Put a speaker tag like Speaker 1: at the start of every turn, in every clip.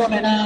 Speaker 1: Afición
Speaker 2: Pericomena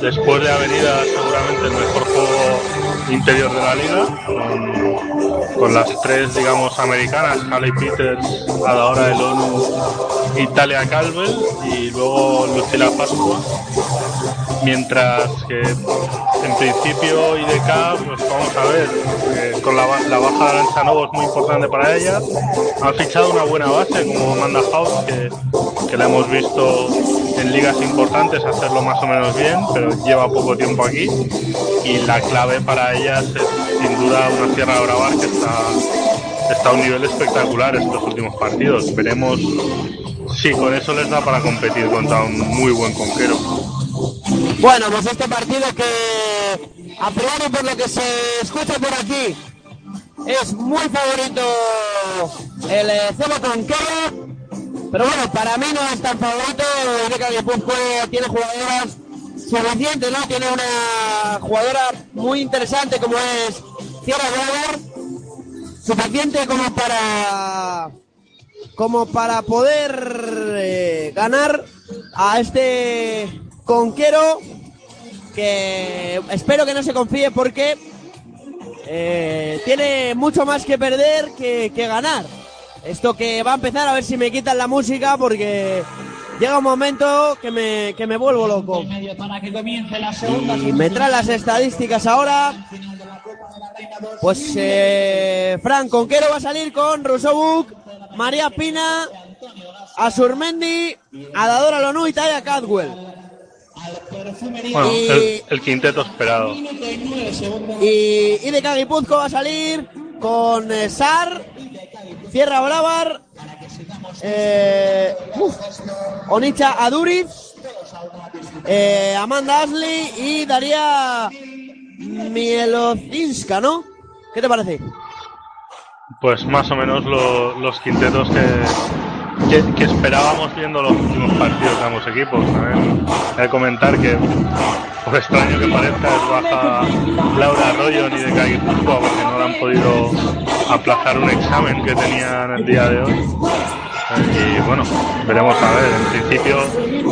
Speaker 3: después de Avenida seguramente el mejor juego interior de la liga, con, las tres digamos americanas, Haley Peters, Adaora del ONU, Italia Calvel y luego Lucila Pascua. Mientras que en principio IDK, pues vamos a ver, con la, la baja de Arancha es muy importante para ella. Han fichado una buena base como Amanda House, que, que la hemos visto en ligas importantes hacerlo más o menos bien, pero lleva poco tiempo aquí. Y la clave para ellas es sin duda una Sierra Brava que está, está a un nivel espectacular estos últimos partidos. Veremos si con eso les da para competir contra un muy buen conquero.
Speaker 1: Bueno, pues este partido que a priori por lo que se escucha por aquí es muy favorito el eh, Cebo Conquero, pero bueno, para mí no es tan favorito, que Guipúzcoa tiene jugadoras suficientes, ¿no? Tiene una jugadora muy interesante como es Sierra Brother, suficiente como para como para poder eh, ganar a este conquero que espero que no se confíe porque eh, tiene mucho más que perder que, que ganar. Esto que va a empezar a ver si me quitan la música porque llega un momento que me, que me vuelvo loco. Y me traen las estadísticas ahora. Pues eh, Fran Conquero va a salir con Rosobuk, María Pina, Asurmendi, Adadora Lonu y Taya Cadwell.
Speaker 3: Bueno,
Speaker 1: Y-
Speaker 3: el, el quinteto esperado.
Speaker 1: Y, y de Cagipuzco va a salir con eh, Sar, Sierra Bravar, eh, Onicha Aduriz, eh, Amanda Ashley y Daría Mielozinska, ¿no? ¿Qué te parece?
Speaker 3: Pues más o menos lo- los quintetos que, que, que esperábamos viendo los últimos partidos de ambos equipos. También he de comentar que, por extraño que parezca, es baja Laura Arroyo ni de Guipúzcoa porque no le han podido aplazar un examen que tenían el día de hoy. Y bueno, veremos a ver. En principio,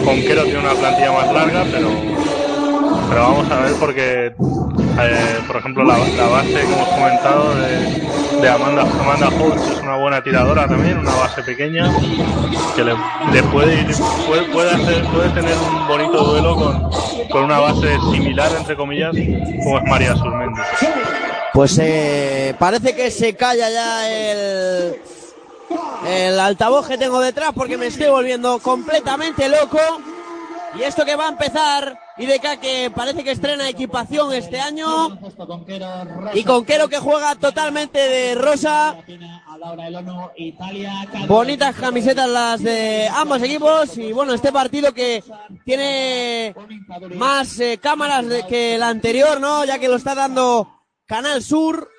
Speaker 3: Conquero tiene una plantilla más larga, pero, pero vamos a ver porque, eh, por ejemplo, la, la base que hemos comentado de, Amanda, Amanda Holtz es una buena tiradora también, una base pequeña que le, le puede, ir- puede, puede, hacer, puede tener un bonito duelo con, con una base similar, entre comillas, como es María Surmendi.
Speaker 1: Pues eh, parece que se calla ya el, el altavoz que tengo detrás porque me estoy volviendo completamente loco. Y esto que va a empezar, IDK que parece que estrena equipación este año. Y Conquero que juega totalmente de rosa. Bonitas camisetas las de ambos equipos. Y bueno, este partido que tiene más eh, cámaras de- que el anterior, ¿no? Ya que lo está dando Canal Sur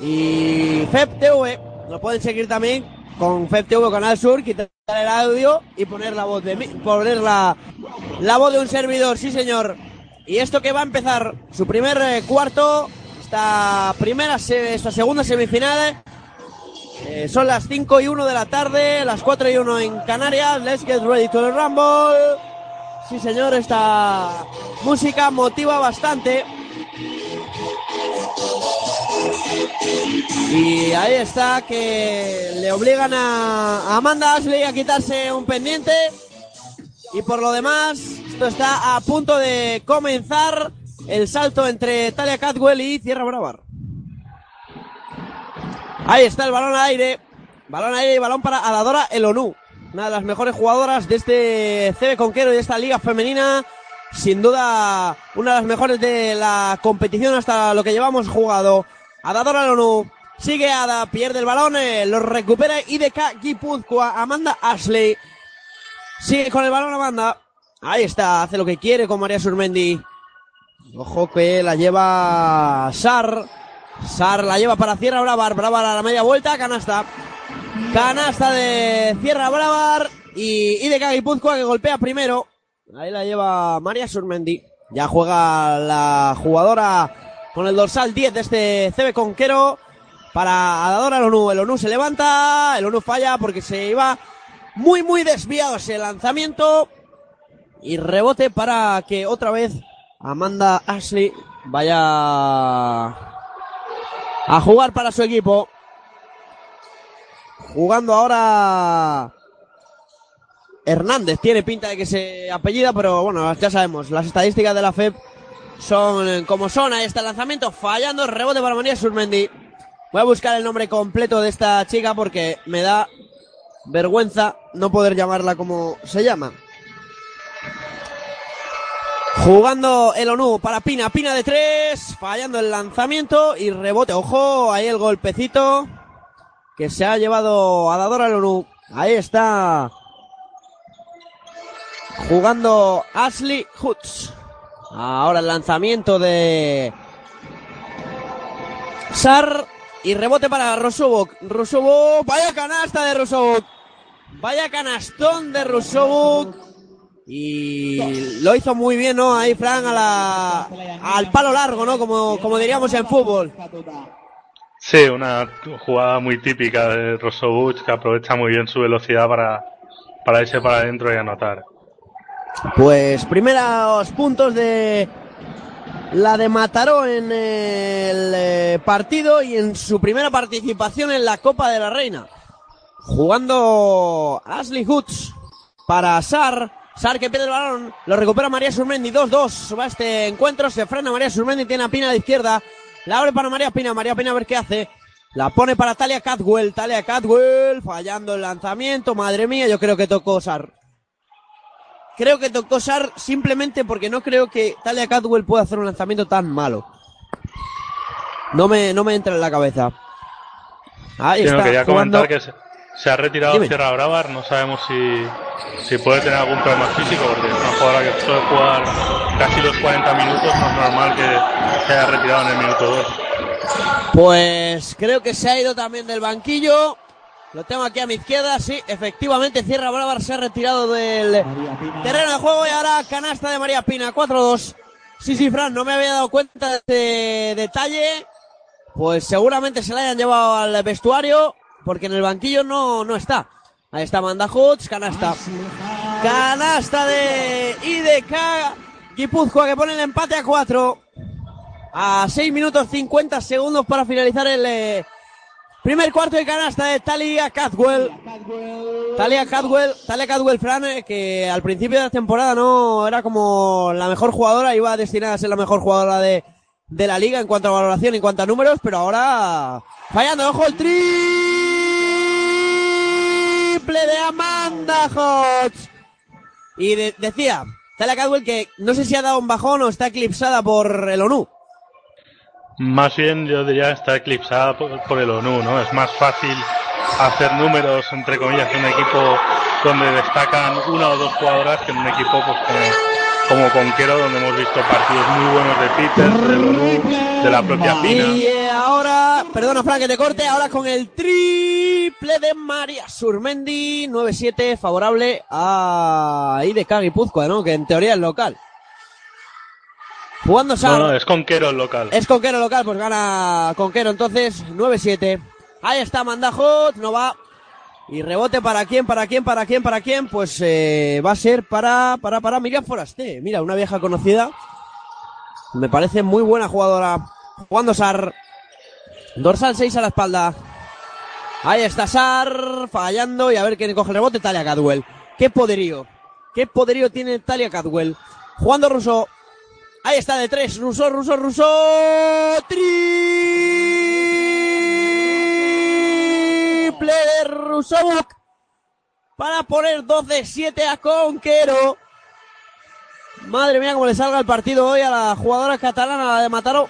Speaker 1: y FEP TV. Lo pueden seguir también con FEP TV o Canal Sur, quitar el audio y poner la voz de mí, poner la, la voz de un servidor, sí señor. Y esto que va a empezar su primer eh, cuarto, esta primera, esta segunda semifinal, Eh, son las 5 y 1 de la tarde, las 4 y 1 en Canarias. Let's get ready to the rumble. Sí, señor, esta música motiva bastante. Y ahí está, que le obligan a Amanda Ashley a quitarse un pendiente. Y por lo demás, esto está a punto de comenzar el salto entre Talia Catwell y Sierra Bravar. Ahí está el balón al aire. Balón al aire y balón para Adadora Elonu. Una de las mejores jugadoras de este CB Conquero y de esta liga femenina. Sin duda, una de las mejores de la competición hasta lo que llevamos jugado. Adadora Elonu. Sigue Ada, pierde el balón, eh, lo recupera IDK Guipúzcoa, Amanda Ashley. Sigue con el balón Amanda. Ahí está, hace lo que quiere con María Surmendi. Ojo que la lleva Sar. Sar la lleva para Sierra Bravar. Bravar a la media vuelta. Canasta. Canasta de Sierra Bravar. Y, de Guipúzcoa que golpea primero. Ahí la lleva María Surmendi. Ya juega la jugadora con el dorsal 10 de este CB Conquero. Para Adadora el ONU. El ONU se levanta. El ONU falla porque se iba muy, muy desviado ese lanzamiento. Y rebote para que otra vez Amanda Ashley vaya a jugar para su equipo. Jugando ahora Hernández. Tiene pinta de que se apellida, pero bueno, ya sabemos, las estadísticas de la FEP son como son. Ahí está el lanzamiento, fallando, rebote para María Surmendi. Voy a buscar el nombre completo de esta chica porque me da vergüenza no poder llamarla como se llama. Jugando el ONU para Pina, Pina de tres, fallando el lanzamiento y rebote. Ojo, ahí el golpecito que se ha llevado a Dadora el ONU. Ahí está jugando Ashley Hoods. Ahora el lanzamiento de Sar y rebote para Rosobok. Rosobok, vaya canasta de Rosobok. Vaya canastón de Rosobok. Y lo hizo muy bien, ¿no? Ahí, Fran, al palo largo, ¿no? Como, como diríamos en fútbol.
Speaker 3: Sí, una jugada muy típica de Rosobuch que aprovecha muy bien su velocidad para, para irse para adentro y anotar.
Speaker 1: Pues primeros puntos de la de Mataró en el eh, partido y en su primera participación en la Copa de la Reina. Jugando Ashley Hoods para Sar. Sar que pierde el balón, lo recupera María Surmendi, 2-2 va este encuentro, se frena María Surmendi, tiene a Pina de izquierda, la abre para María Pina, María Pina a ver qué hace, la pone para Talia Catwell, Talia Catwell, fallando el lanzamiento, madre mía, yo creo que tocó Sar. Creo que tocó Sar simplemente porque no creo que Talia Catwell pueda hacer un lanzamiento tan malo. No me, no me entra en la cabeza. Ahí
Speaker 3: no
Speaker 1: está
Speaker 3: quería
Speaker 1: jugando-
Speaker 3: comentar que se, se ha retirado
Speaker 1: Dime.
Speaker 3: Sierra Bravar, no sabemos si, si puede tener algún problema físico, porque es una jugadora que suele jugar casi los 40 minutos, no es normal que se haya retirado en el minuto 2.
Speaker 1: Pues creo que se ha ido también del banquillo. Lo tengo aquí a mi izquierda, sí, efectivamente Sierra Bravar se ha retirado del terreno de juego y ahora canasta de María Pina, 4-2. Sí, sí, Fran, no me había dado cuenta de este detalle. Pues seguramente se la hayan llevado al vestuario porque en el banquillo no, no está. Ahí está Amanda Hoods, canasta. Canasta de IDK Guipúzcoa que pone el empate a 4 a 6 minutos 50 segundos para finalizar el eh, primer cuarto de canasta de Talia Cadwell. Talia Cadwell, Talia Cadwell Fran, eh, que al principio de la temporada no era como la mejor jugadora, iba destinada a ser la mejor jugadora de, de la liga en cuanto a valoración, en cuanto a números, pero ahora fallando, ojo el triple de Amanda Hodge. Y de- decía, Talia Cadwell que no sé si ha dado un bajón o está eclipsada por el ONU.
Speaker 3: Más bien yo diría está eclipsada por, por el ONU, ¿no? Es más fácil hacer números, entre comillas, en un equipo donde destacan una o dos jugadoras que en un equipo pues como, como Conquero, donde hemos visto partidos muy buenos de Peters, del ONU, de la propia Pina.
Speaker 1: Y eh, ahora, perdona Frank que te corte, ahora con el triple de María Surmendi, 9-7, favorable a IDK Guipúzcoa, ¿no? Que en teoría es local. Jugando Sar.
Speaker 3: No, no, es Conquero el local.
Speaker 1: Es Conquero local, pues gana Conquero entonces 9-7. Ahí está Mandajot, no va. Y rebote para quién, para quién, para quién, para quién. Pues eh, va a ser para, para, para Miriam Forasté. Mira, una vieja conocida. Me parece muy buena jugadora. Jugando Sar. Dorsal 6 a la espalda. Ahí está Sar, fallando. Y a ver quién coge el rebote. Talia Cadwell. Qué poderío. Qué poderío tiene Talia Cadwell. Jugando Russo. Ahí está de tres. Russo, Russo, Russo. Triple de Rusovuk. Para poner 12-7 a Conquero. Madre mía, cómo le salga el partido hoy a la jugadora catalana, la de Mataró.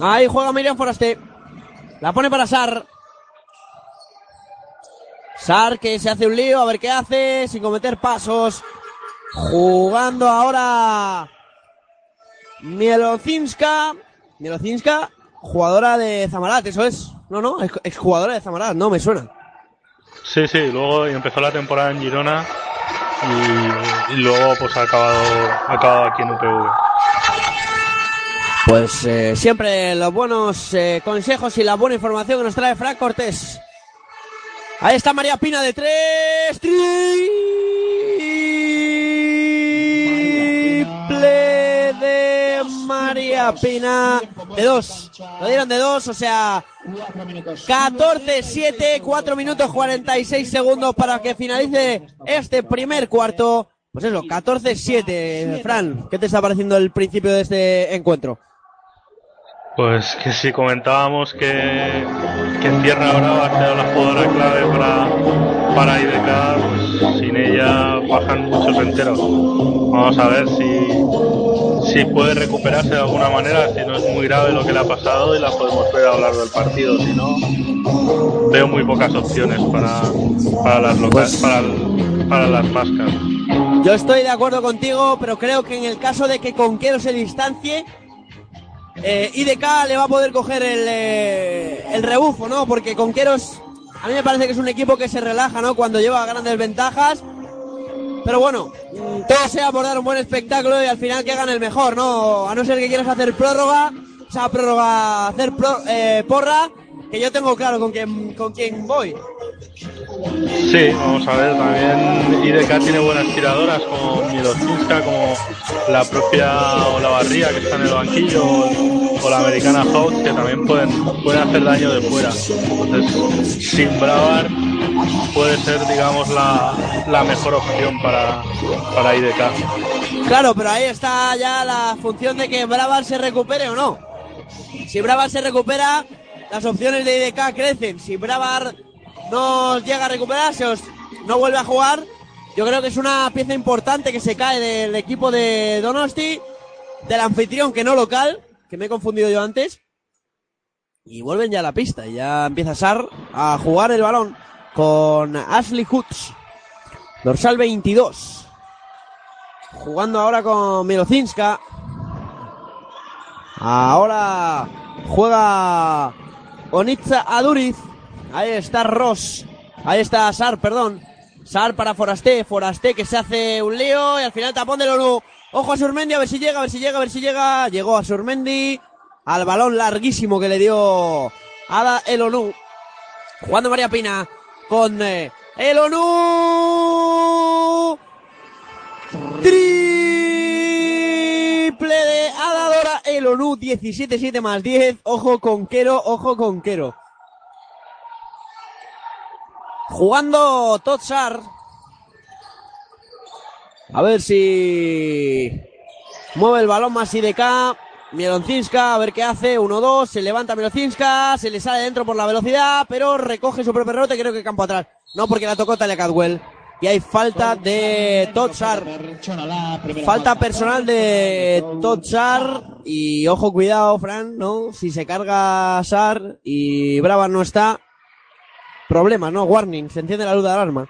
Speaker 1: Ahí juega Miriam Foraste. La pone para Sar. Sar que se hace un lío, a ver qué hace, sin cometer pasos. Jugando ahora Mielocinska. Mielocinska, jugadora de Zamarat, eso es. No, no, es exjugadora de Zamarat, no, me suena.
Speaker 3: Sí, sí, luego empezó la temporada en Girona y, y luego pues ha acabado, ha acabado aquí en UPV.
Speaker 1: Pues eh, siempre los buenos eh, consejos y la buena información que nos trae Frank Cortés. Ahí está María Pina de tres. Triple María Pina. De dos. Lo dieron de dos, o sea, 14-7, 4 minutos 46 segundos para que finalice este primer cuarto. Pues eso, 14-7. Fran, ¿qué te está pareciendo el principio de este encuentro?
Speaker 3: Pues que si comentábamos que, que Tierra Brava ha sido la jugadora clave para, para pues sin ella bajan muchos enteros. Vamos a ver si, si puede recuperarse de alguna manera, si no es muy grave lo que le ha pasado y la podemos ver a lo largo del partido. Si no, veo muy pocas opciones para, para las locales, para, para las máscaras.
Speaker 1: Yo estoy de acuerdo contigo, pero creo que en el caso de que Conquero se distancie, eh, IDK le va a poder coger el, eh, el rebufo, ¿no? Porque Conqueros, a mí me parece que es un equipo que se relaja, ¿no? Cuando lleva grandes ventajas. Pero bueno, todo sea por dar un buen espectáculo y al final que hagan el mejor, ¿no? A no ser que quieras hacer prórroga, o sea, prórroga, hacer pro- eh, porra, que yo tengo claro con quién, con quién voy.
Speaker 3: Sí, vamos a ver, también IDK tiene buenas tiradoras como Mielocinska, como la propia Olavarría que está en el banquillo, o la americana Hout que también pueden, pueden hacer daño de fuera. Entonces, sin Bravar puede ser, digamos, la, la mejor opción para, para IDK.
Speaker 1: Claro, pero ahí está ya la función de que Bravar se recupere o no. Si Bravar se recupera, las opciones de IDK crecen. Si Bravar no llega a recuperarse o no vuelve a jugar, yo creo que es una pieza importante que se cae del equipo de Donosti, del anfitrión que no local, que me he confundido yo antes. Y vuelven ya a la pista y ya empieza Sar a jugar el balón con Ashley Hoods, dorsal 22. Jugando ahora con Mirocinska. Ahora juega Onitza Aduriz. Ahí está Ross. Ahí está Sar, perdón. Sar para Forasté. Forasté que se hace un lío y al final tapón del ONU. Ojo a Surmendi, a ver si llega, a ver si llega, a ver si llega. Llegó a Surmendi. Al balón larguísimo que le dio Ada el ONU. Jugando María Pina con eh, el ONU. Triple de Adadora el ONU 17-7 más 10. Ojo con Quero, ojo con Quero. Jugando Totsar. A ver si mueve el balón más IDK. Mieloncinska, a ver qué hace. 1-2, se levanta Mieloncinska, se le sale dentro por la velocidad, pero recoge su propio rebote, creo que campo atrás. No, porque la tocó Talia Cadwell. Y hay falta de Totsar. Falta personal de Totsar. Y ojo, cuidado, Fran, ¿no? Si se carga Sar y Brava no está. Problema, ¿no? Warning, se enciende la luz de alarma.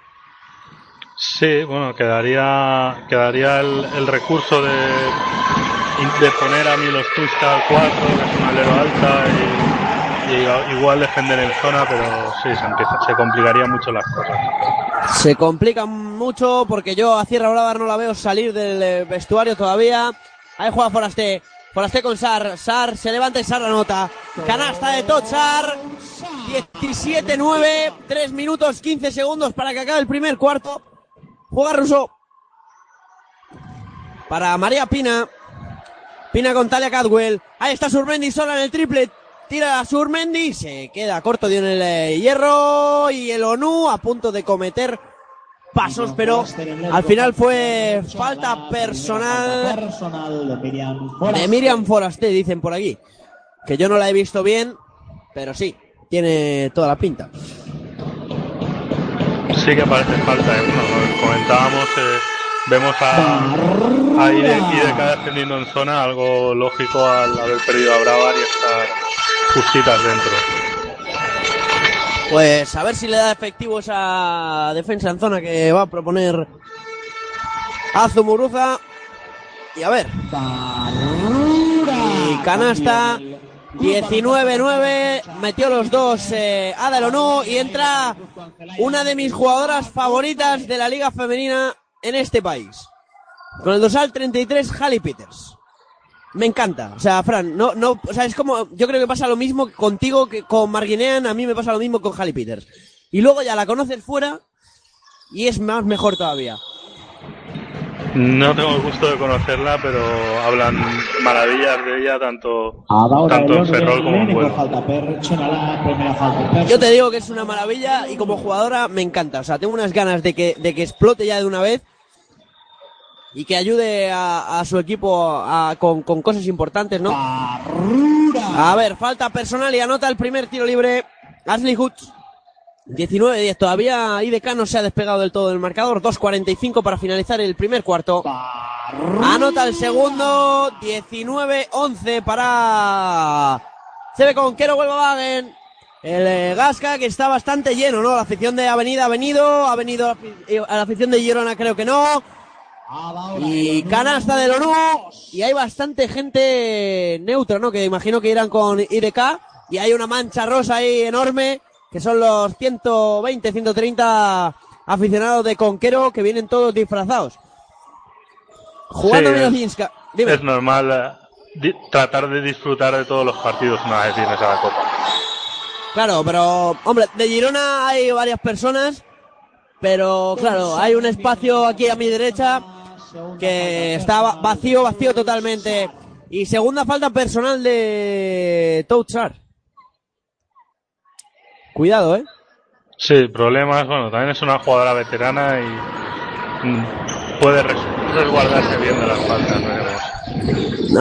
Speaker 3: Sí, bueno, quedaría, quedaría el, el recurso de, de poner a Mielocinska al 4, que es un alero alta, y, y igual defender en zona, pero sí, se, empieza, se complicarían mucho las cosas.
Speaker 1: Se complica mucho porque yo a Sierra Brava no la veo salir del eh, vestuario todavía. Ahí juega Forasté. Forasté con Sar. Sar se levanta y Sar la nota. Canasta de Totsar. 17-9. 3 minutos 15 segundos para que acabe el primer cuarto. Juega Russo. Para María Pina. Pina con Talia Cadwell. Ahí está Surmendi sola en el triple. Tira a Surmendi. Se queda corto dio en el eh, hierro. Y el ONU a punto de cometer pasos, pero al final fue falta personal
Speaker 2: personal de Miriam
Speaker 1: de
Speaker 2: Forasté.
Speaker 1: Forasté, dicen por aquí. Que yo no la he visto bien, pero sí, tiene toda la pinta.
Speaker 3: Sí que parece falta, ¿eh? Bueno, comentábamos, eh, vemos a, a IDK descendiendo en zona, algo lógico al haber perdido a Bravar y estar justitas dentro.
Speaker 1: Pues a ver si le da efectivo esa defensa en zona que va a proponer Azumuruza. Y a ver, y canasta 19-9, metió los dos eh, Ada Onu y entra una de mis jugadoras favoritas de la liga femenina en este país. Con el dorsal 33, Halle Peters. Me encanta. O sea, Fran, no, no, o sea, es como, yo creo que pasa lo mismo contigo que con Marguinean, a mí me pasa lo mismo con Halle Peters. Y luego ya la conoces fuera y es más mejor todavía.
Speaker 3: No tengo el gusto de conocerla, pero hablan maravillas de ella tanto, tanto en Ferrol como en
Speaker 2: personal.
Speaker 1: Yo te digo que es una maravilla y como jugadora me encanta. O sea, tengo unas ganas de que, de que explote ya de una vez y que ayude a, a su equipo a- con, con cosas importantes, ¿no? A ver, falta personal y anota el primer tiro libre. Ashley Hoods. 19-10. Todavía IDK no se ha despegado del todo del marcador. 2.45 para finalizar el primer cuarto. Anota el segundo. 19-11 para CB Conquero Wagen. El eh, Gasca que está bastante lleno, ¿no? La afición de Avenida ha venido. Ha venido eh, a la afición de Girona creo que no. Y canasta del ONU. Y hay bastante gente neutra, ¿no? Que imagino que irán con IDK. Y hay una mancha rosa ahí enorme. Que son los 120, 130 aficionados de Conquero que vienen todos disfrazados. Jugando
Speaker 3: Sí,
Speaker 1: Mirozinska. Dime.
Speaker 3: Es normal eh, tratar de disfrutar de todos los partidos una vez vienes a la Copa.
Speaker 1: Claro, pero, hombre, de Girona hay varias personas. Pero, claro, hay un espacio aquí a mi derecha que está va- vacío, vacío totalmente. Y segunda falta personal de Touchar. Cuidado, ¿eh?
Speaker 3: Sí, problemas. Bueno, también es una jugadora veterana y mm, puede res- resguardarse bien de las faltas. veremos.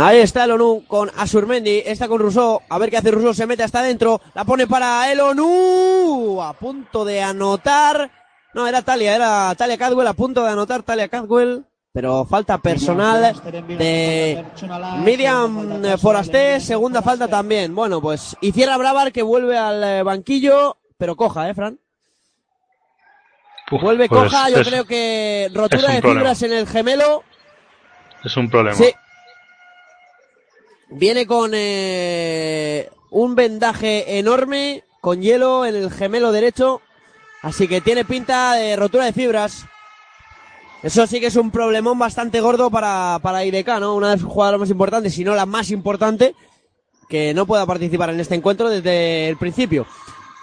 Speaker 1: Ahí está el ONU con Asurmendi, está con Rousseau, a ver qué hace Rousseau, se mete hasta adentro, la pone para el ONU, a punto de anotar, no, era Talia, era Talia Cadwell, a punto de anotar Talia Cadwell, pero falta personal de Miriam Forasté, segunda falta también, bueno, pues, y cierra Bravar que vuelve al eh, banquillo, pero coja, eh, Fran,
Speaker 3: Uf,
Speaker 1: vuelve
Speaker 3: pues
Speaker 1: coja, yo
Speaker 3: es,
Speaker 1: creo que rotura de
Speaker 3: problema.
Speaker 1: fibras en el gemelo,
Speaker 3: es un problema.
Speaker 1: Sí. Viene con eh, un vendaje enorme, con hielo en el gemelo derecho. Así que tiene pinta de rotura de fibras. Eso sí que es un problemón bastante gordo para, para IDK, ¿no? Una de sus jugadoras más importantes, si no la más importante, que no pueda participar en este encuentro desde el principio.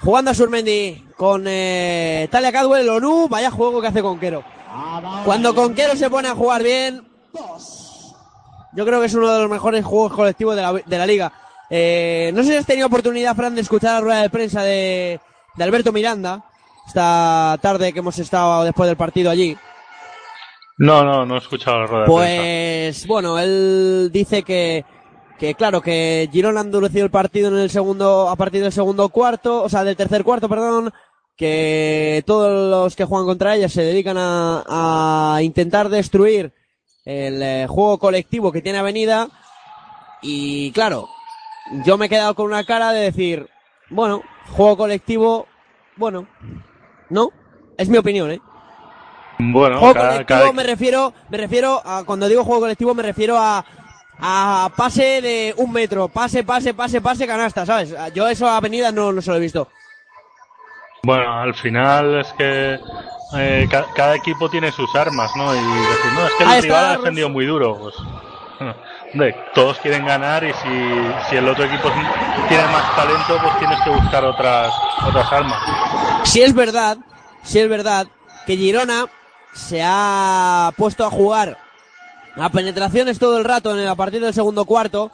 Speaker 1: Jugando a Surmendi con eh, Talia Cadwell, ONU, vaya juego que hace Conquero. Cuando Conquero se pone a jugar bien, yo creo que es uno de los mejores juegos colectivos de la, de la liga. Eh, no sé si has tenido oportunidad, Fran, de escuchar la rueda de prensa de, de Alberto Miranda esta tarde que hemos estado después del partido allí.
Speaker 3: No, no, no he escuchado la rueda de prensa.
Speaker 1: Pues bueno, él dice que, que claro, que Girona ha endurecido el partido en el segundo, a partir del segundo cuarto, o sea, del tercer cuarto, perdón, que todos los que juegan contra ella se dedican a, a intentar destruir el eh, juego colectivo que tiene Avenida y claro, yo me he quedado con una cara de decir, bueno, juego colectivo, bueno, no, es mi opinión, ¿eh?
Speaker 3: Bueno,
Speaker 1: Juego
Speaker 3: cada,
Speaker 1: colectivo
Speaker 3: cada-
Speaker 1: me refiero, me refiero a, cuando digo juego colectivo me refiero a, a pase de un metro, pase, pase, pase, pase, canasta, ¿sabes? Yo eso a Avenida no, no se lo he visto.
Speaker 3: bueno, al final es que eh, ca- cada equipo tiene sus armas, ¿no? Y decir, no, es que
Speaker 1: Ahí
Speaker 3: el rival
Speaker 1: está,
Speaker 3: ha defendido muy duro. Pues, todos quieren ganar y si, si el otro equipo tiene más talento, pues tienes que buscar otras, otras armas.
Speaker 1: Si es verdad, si es verdad que Girona se ha puesto a jugar a penetraciones todo el rato en a partir del segundo cuarto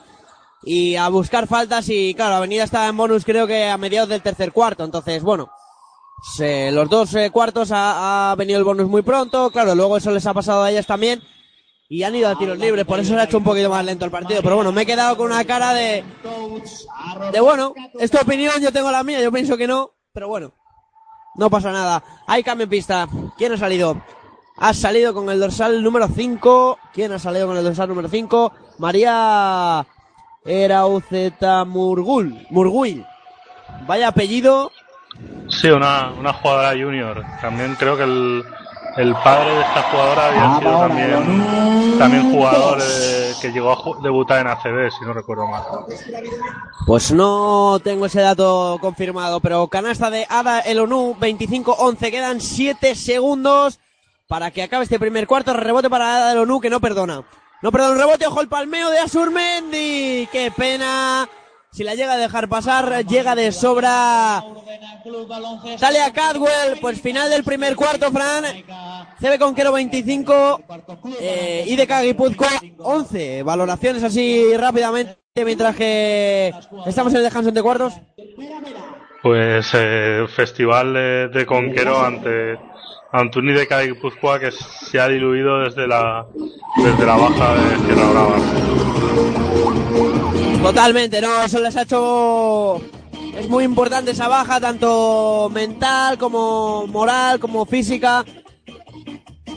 Speaker 1: y a buscar faltas y claro, Avenida estaba en bonus creo que a mediados del tercer cuarto, entonces bueno, los dos eh, cuartos ha, ha venido el bonus muy pronto, claro, luego eso les ha pasado a ellas también y han ido a tiros libres, por eso se ha hecho un poquito más lento el partido, pero bueno, me he quedado con una cara de, de bueno, es tu opinión, yo tengo la mía, yo pienso que no, pero bueno, no pasa nada. Hay cambio en pista. ¿Quién ha salido? Ha salido con el dorsal número 5. ¿Quién ha salido con el dorsal número 5? María Erauceta Murgul. Murguil. Vaya apellido.
Speaker 3: Sí, una, una jugadora junior. También creo que el, el padre de esta jugadora había sido
Speaker 2: Ahora,
Speaker 3: también, también jugador eh, que llegó a debutar en ACB, si no recuerdo mal.
Speaker 1: Pues no tengo ese dato confirmado, pero canasta de Ada Elonu, 25-11. Quedan 7 segundos para que acabe este primer cuarto. Rebote para Ada Elonu, que no perdona. No perdona el rebote, ojo el palmeo de Asurmendi. ¡Qué pena! Si la llega a dejar pasar, llega de sobra Talia Cadwell. Pues final del primer cuarto, Fran. CB Conquero 25, eh, IDK Guipúzcoa 11. Valoraciones así rápidamente mientras que estamos en el descanso de cuartos.
Speaker 3: Pues eh, festival de, de Conquero ante, ante un IDK de Guipúzcoa que se ha diluido desde la, desde la baja de Sierra Brava.
Speaker 1: Totalmente, no, eso les ha hecho. Es muy importante esa baja, tanto mental como moral, como física.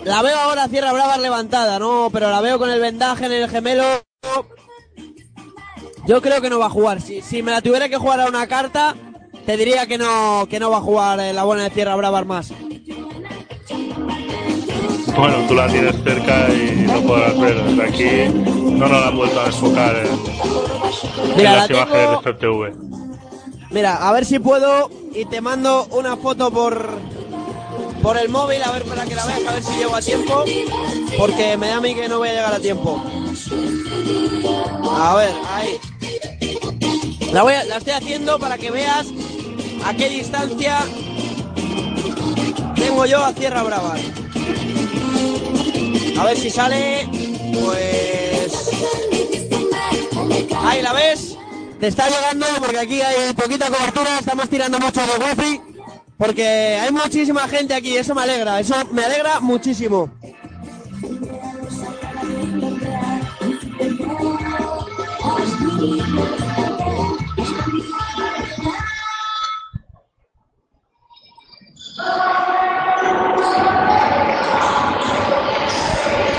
Speaker 1: La veo ahora Sierra Brava levantada, ¿no? Pero la veo con el vendaje en el gemelo. Yo creo que no va a jugar. Si, si me la tuviera que jugar a una carta, te diría que no, que no va a jugar eh, la buena de Sierra Brava más.
Speaker 3: Bueno, tú la tienes cerca y no podrás ver. Desde aquí no nos la han vuelto a enfocar en, en
Speaker 1: Mira, la
Speaker 3: las imágenes
Speaker 1: tengo,
Speaker 3: de FTV.
Speaker 1: Mira, a ver si puedo y te mando una foto por por el móvil a ver para que la veas, a ver si llego a tiempo, porque me da a mí que no voy a llegar a tiempo. A ver, ahí. La, voy a- la estoy haciendo para que veas a qué distancia tengo yo a Sierra Brava. A ver si sale, pues... Ahí la ves. Te está llegando porque aquí hay poquita cobertura, estamos tirando mucho de wifi. Porque hay muchísima gente aquí, eso me alegra, eso me alegra muchísimo.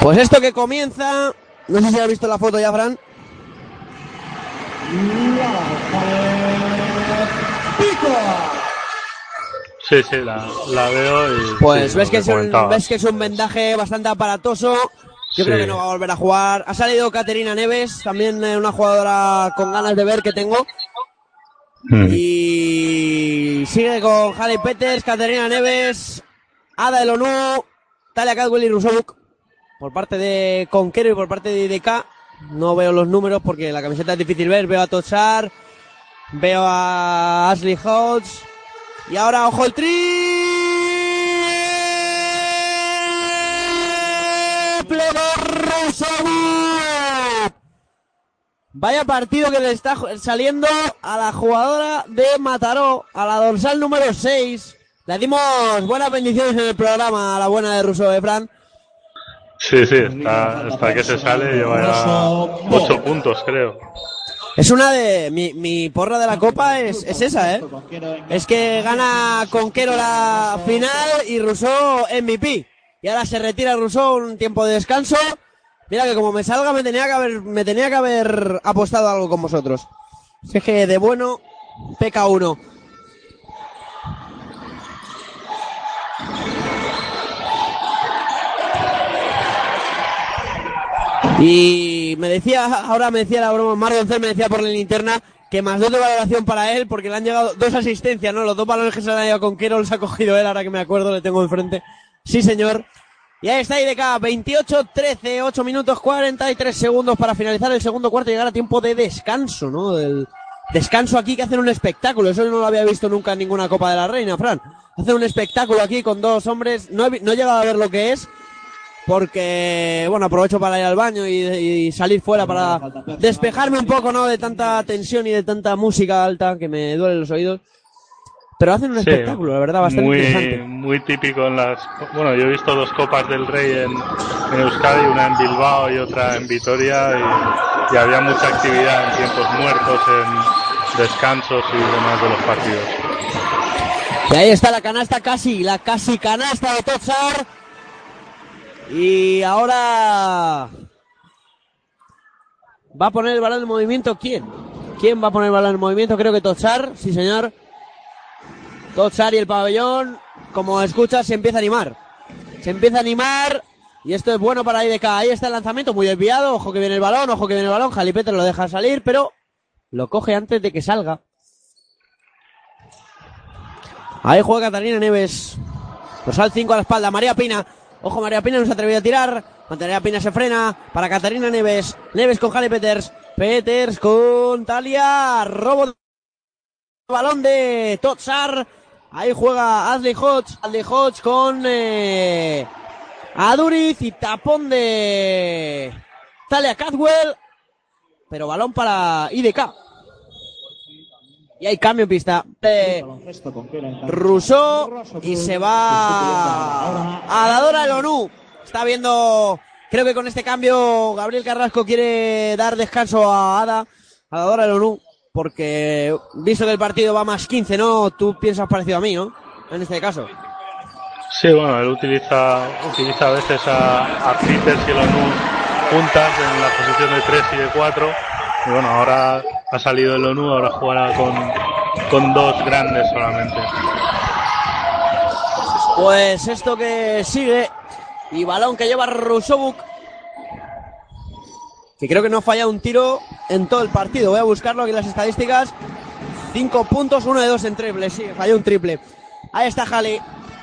Speaker 1: Pues esto que comienza, no sé si has visto la foto ya, Fran.
Speaker 3: Sí, sí, la, la veo y.
Speaker 1: Pues
Speaker 3: sí,
Speaker 1: ves, que es un,
Speaker 3: comentabas.
Speaker 1: ves que es un vendaje bastante aparatoso. Yo
Speaker 3: Sí.
Speaker 1: creo que no va a volver a jugar. Ha salido Caterina Neves, también eh, una jugadora con ganas de ver que tengo.
Speaker 3: Mm.
Speaker 1: Y sigue con Halle Peters, Caterina Neves, Ada Elonu, Talia Cadwell y Rusovuk. Por parte de Conquero y por parte de IDK. No veo los números porque la camiseta es difícil ver. Veo a Tochar, veo a Ashley Hodge. Y ahora, ojo el triple de. Vaya partido que le está saliendo a la jugadora de Mataró, a la dorsal número 6. Le dimos buenas bendiciones en el programa a la buena de Russo, ¿eh, Fran?
Speaker 3: Sí, sí, está, que se sale lleva ya 8 puntos, creo.
Speaker 1: Es una de... Mi, mi porra de la copa es, es esa, ¿eh? Es que gana Conquero la final y Rousseau MVP. Y ahora se retira Rousseau un tiempo de descanso. Mira que como me salga me tenía que haber, me tenía que haber apostado algo con vosotros. Si es que de bueno peca uno. Y me decía, ahora me decía la broma, Mario González me decía por la linterna que más dos de valoración para él porque le han llegado dos asistencias, ¿no? Los dos balones que se han ido con Quero los ha cogido él, ahora que me acuerdo, le tengo enfrente. Sí, señor. Y ahí está IDK, 28-13, 8 minutos 43 segundos para finalizar el segundo cuarto y llegar a tiempo de descanso, ¿no? Del descanso aquí que hacen un espectáculo. Eso no lo había visto nunca en ninguna Copa de la Reina, Fran. Hacen un espectáculo aquí con dos hombres. No he, no he llegado a ver lo que es, porque, bueno, aprovecho para ir al baño y, y salir fuera para despejarme un poco, ¿no? De tanta tensión y de tanta música alta que me duelen los oídos. Pero hacen un
Speaker 3: Sí,
Speaker 1: espectáculo, la verdad, bastante
Speaker 3: muy,
Speaker 1: interesante.
Speaker 3: muy típico en las. Bueno, yo he visto dos Copas del Rey en, en Euskadi, una en Bilbao y otra en Vitoria, y, y había mucha actividad en tiempos muertos, en descansos y demás de los partidos.
Speaker 1: Y ahí está la canasta casi, la casi canasta de Totsar. Y ahora va a poner el balón en movimiento. ¿Quién? ¿Quién va a poner el balón en movimiento? Creo que Totsar, sí señor. Totsar y el pabellón, como escuchas, se empieza a animar. Se empieza a animar. Y esto es bueno para IDK. Ahí está el lanzamiento, muy desviado. Ojo que viene el balón, ojo que viene el balón. Jalipete lo deja salir, pero lo coge antes de que salga. Ahí juega Catalina Neves. Dorsal 5 a la espalda. María Pina. Ojo, María Pina no se ha atrevido a tirar. María Pina se frena. Para Catalina Neves. Neves con Jale Peters. Peters con Talia. Robo balón de Totsar. Ahí juega Adley Hodge. Adley Hodge con eh, Aduriz y tapón de Talia Cadwell. Pero balón para IDK. Y hay cambio en pista. Eh,
Speaker 2: en
Speaker 1: Rousseau y se va a Dadora el ONU. Está viendo, creo que con este cambio Gabriel Carrasco quiere dar descanso a Ada, a Dadora el ONU, porque visto que el partido va más 15, ¿no? Tú piensas parecido a mí, ¿no? En este caso.
Speaker 3: Sí, bueno, él utiliza, utiliza a veces a, a Peters y el ONU juntas en la posición de 3 y de 4. Y bueno, ahora ha salido el ONU, ahora jugará con, con dos grandes solamente.
Speaker 1: Pues esto que sigue y balón que lleva Rusovuk. Que creo que no ha fallado un tiro en todo el partido. Voy a buscarlo aquí en las estadísticas. Cinco puntos, uno de dos en triple. Sí, falló un triple. Ahí está Jale.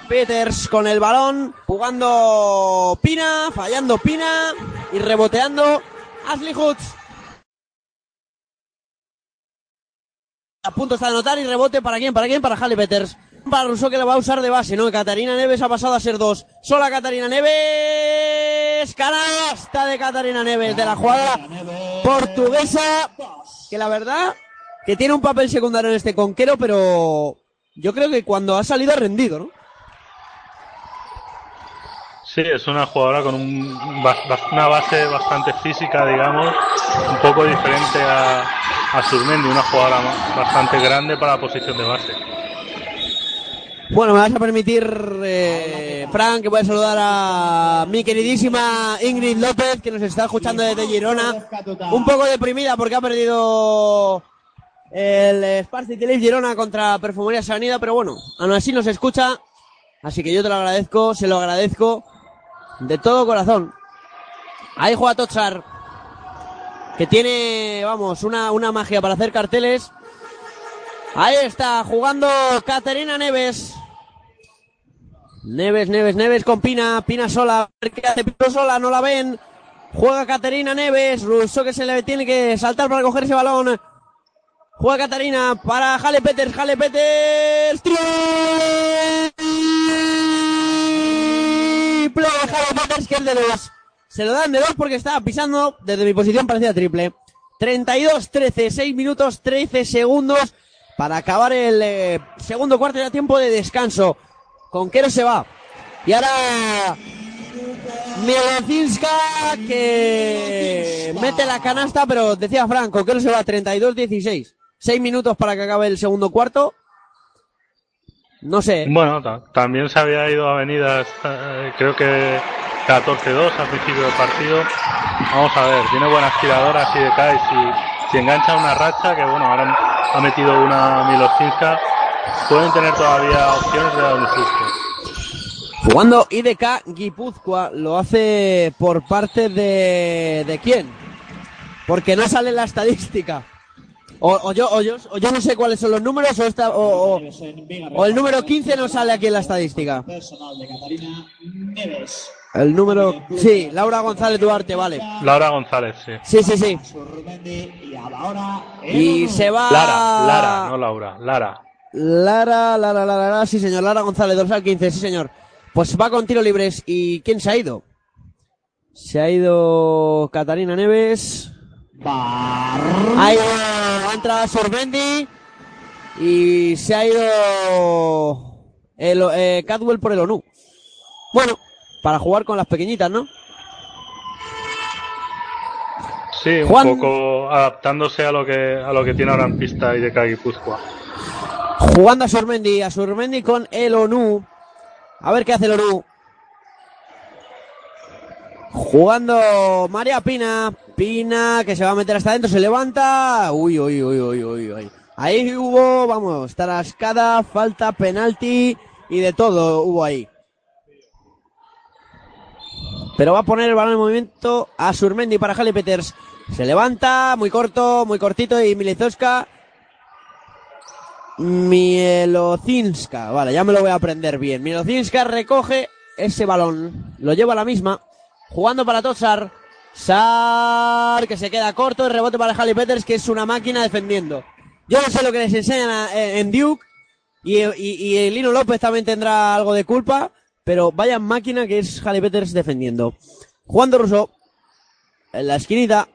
Speaker 1: Peters con el balón. Jugando Pina. Fallando Pina. Y reboteando Ashley Hoods. A punto está de anotar y rebote para quién, para quién, para Halle Peters. Para Rousseau que le va a usar de base, ¿no? Catarina Neves ha pasado a ser dos. Sola Catarina Neves. Canasta de Catarina Neves de la jugada portuguesa. Que la verdad que tiene un papel secundario en este conquero, pero yo creo que cuando ha salido ha rendido, ¿no?
Speaker 3: Sí, es una jugadora con un, una base bastante física, digamos, un poco diferente a, a Surmendi, una jugadora bastante grande para la posición de base.
Speaker 1: Bueno, me vas a permitir, eh, Frank, que voy a saludar a mi queridísima Ingrid López, que nos está escuchando desde Girona. Un poco deprimida porque ha perdido el Spark City Leaf Girona contra Perfumería Sanidad, pero bueno, aún así nos escucha. Así que yo te lo agradezco, se lo agradezco de todo corazón. Ahí juega Totsar, que tiene, vamos, una, una magia para hacer carteles. Ahí está jugando Caterina Neves. Neves, Neves, Neves con Pina. Pina sola. Qué hace Pina sola, no la ven. Juega Caterina Neves. Russo que se le tiene que saltar para coger ese balón. Juega Catarina para Jale Peters. Jale Peters. Triple Peters que es de dos. Se lo dan de dos porque estaba pisando desde mi posición parecía triple. 32-13, 6 minutos 13 segundos para acabar el eh, segundo cuarto de tiempo de descanso. Conquero se va. Y ahora Mielocinska que mete la canasta, pero decía Frank, Conquero se va 32-16. 6 minutos para que acabe el segundo cuarto. No sé.
Speaker 3: Bueno, ta- también se había ido a avenidas, eh, creo que 14-2 al principio del partido. Vamos a ver, tiene buenas tiradoras y de cae si, si engancha una racha, que bueno, ahora ha metido una Milosinska, pueden tener todavía opciones de dar un susto.
Speaker 1: Jugando IDK Guipúzcoa lo hace por parte de... ¿De quién? Porque no sale la estadística. O, o yo, o, yo, o yo no sé cuáles son los números o, esta, o, o- o el número 15 no sale aquí en la estadística.
Speaker 2: Personal de Catarina Neves.
Speaker 1: El número. Sí, Laura González Duarte, vale.
Speaker 3: Laura González, sí.
Speaker 1: Sí, sí, sí.
Speaker 2: Surmendi y ahora
Speaker 1: Y se va.
Speaker 3: Lara, Lara, no Laura, Lara.
Speaker 1: Lara, Lara, Lara, Lara, sí señor, Lara González, dorsal 15, sí señor. Pues va con tiro libres. ¿Y quién se ha ido? Se ha ido Catarina Neves. Ido, ha entrado Sorbendi. Y se ha ido el, eh, Cadwell por el ONU. Bueno, para jugar con las pequeñitas, ¿no?
Speaker 3: Sí, un
Speaker 1: Juan-
Speaker 3: poco adaptándose a lo que a lo que tiene ahora en pista y de Guipúzcoa.
Speaker 1: Jugando a Sormendi, a Sormendi con el ONU. A ver qué hace el ONU. Jugando María Pina. Pina que se va a meter hasta adentro, se levanta. Uy, uy, uy, uy, uy, uy. Ahí hubo, vamos, tarascada, falta, penalti y de todo hubo ahí. Pero va a poner el balón en movimiento a Surmendi para Halle Peters. Se levanta, muy corto, muy cortito y Milizowska Mielocinska, vale, ya me lo voy a aprender bien. Mielocinska recoge ese balón, lo lleva a la misma, jugando para Totsar. Sar, que se queda corto, el rebote para Halle Peters, que es una máquina defendiendo. Yo no sé lo que les enseñan a- en Duke, y, y, y Lino López también tendrá algo de culpa, pero vaya máquina que es Halle Peters defendiendo. Juan de Russo, en la esquinita,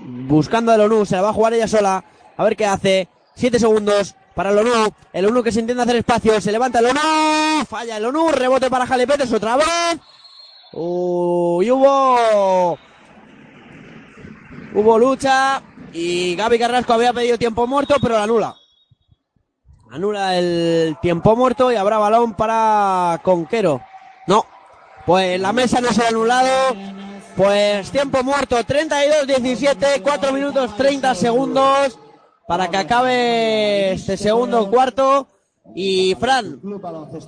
Speaker 1: buscando al ONU, se la va a jugar ella sola, a ver qué hace. Siete segundos para el ONU, el ONU que se intenta hacer espacio, se levanta el ONU, falla el ONU, rebote para Halle Peters otra vez. Uy, hubo, hubo lucha y Gaby Carrasco había pedido tiempo muerto, pero la anula. Anula el tiempo muerto y habrá balón para Conquero. No, pues la mesa no se ha anulado. Pues tiempo muerto, 32-17, 4 minutos 30 segundos para que acabe este segundo cuarto. Y Fran,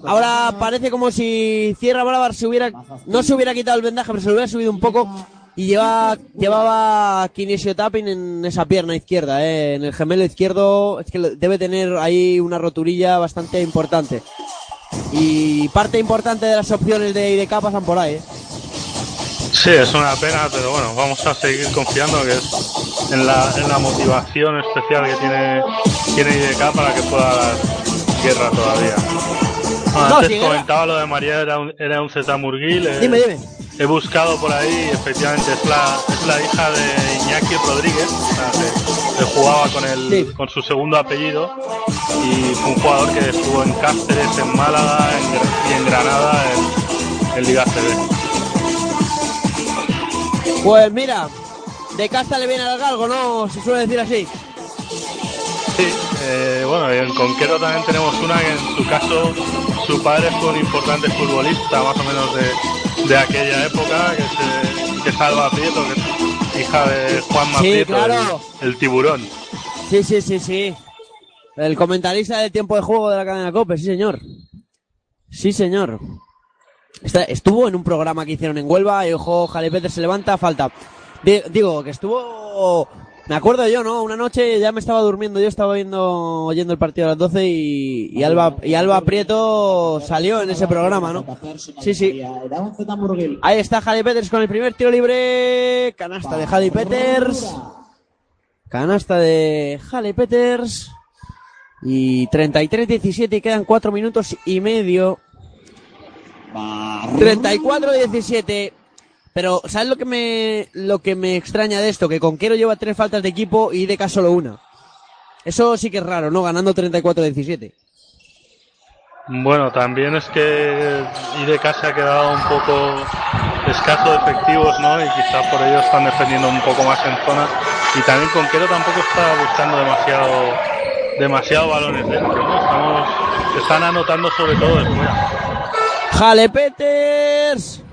Speaker 1: ahora parece como si Sierra Brava se hubiera, no se hubiera quitado el vendaje, pero se lo hubiera subido un poco y lleva, llevaba kinesio tapping en esa pierna izquierda, eh, en el gemelo izquierdo, es que debe tener ahí una roturilla bastante importante. Y parte importante de las opciones de IDK pasan por ahí, eh.
Speaker 3: Sí, es una pena, pero bueno, vamos a seguir confiando que es en la, en la motivación especial que tiene, tiene IDK para que pueda guerra todavía.
Speaker 1: No,
Speaker 3: antes comentaba lo de María, era un, era un Z Murguil. eh,
Speaker 1: Dime, dime.
Speaker 3: He buscado por ahí, efectivamente, es la, es la hija de Iñaki Rodríguez, que, que jugaba con, el,
Speaker 1: Sí.
Speaker 3: con su segundo apellido y fue un jugador que estuvo en Cáceres, en Málaga en y en Granada en, en Liga CB.
Speaker 1: Pues mira, de casta le viene al galgo, ¿no? Se suele decir así.
Speaker 3: Sí, eh, bueno, y en Conquero también tenemos una que en su caso su padre fue un importante futbolista, más o menos de, de aquella época, que es, que es Alba Prieto, que es hija de Juan
Speaker 1: Sí,
Speaker 3: Prieto,
Speaker 1: claro.
Speaker 3: el, el tiburón.
Speaker 1: Sí, sí, sí, sí. El comentarista del tiempo de juego de la cadena Cope, sí señor. Sí señor. Está- estuvo en un programa que hicieron en Huelva y ojo, Jalipete se levanta, falta. Di- digo, que estuvo... Me acuerdo yo, ¿no? Una noche ya me estaba durmiendo, yo estaba viendo, oyendo el partido a las 12 y, y Alba, y Alba Prieto salió en ese programa, ¿no? Sí, sí. Ahí está Jali Peters con el primer tiro libre. Canasta de Jali Peters. Canasta de Jale Peters. Y 33-17 y quedan 4 minutos y medio. 34-17. Pero, ¿sabes lo que me, lo que me extraña de esto? Que Conquero lleva tres faltas de equipo y Deca solo una. Eso sí que es raro, ¿no? Ganando 34-17.
Speaker 3: Bueno, también es que IDK se ha quedado un poco escaso de efectivos, ¿no? Y quizás por ello están defendiendo un poco más en zona. Y también Conquero tampoco está buscando demasiado demasiado balones dentro, ¿no? Estamos, están anotando sobre todo después.
Speaker 1: Jale Peters.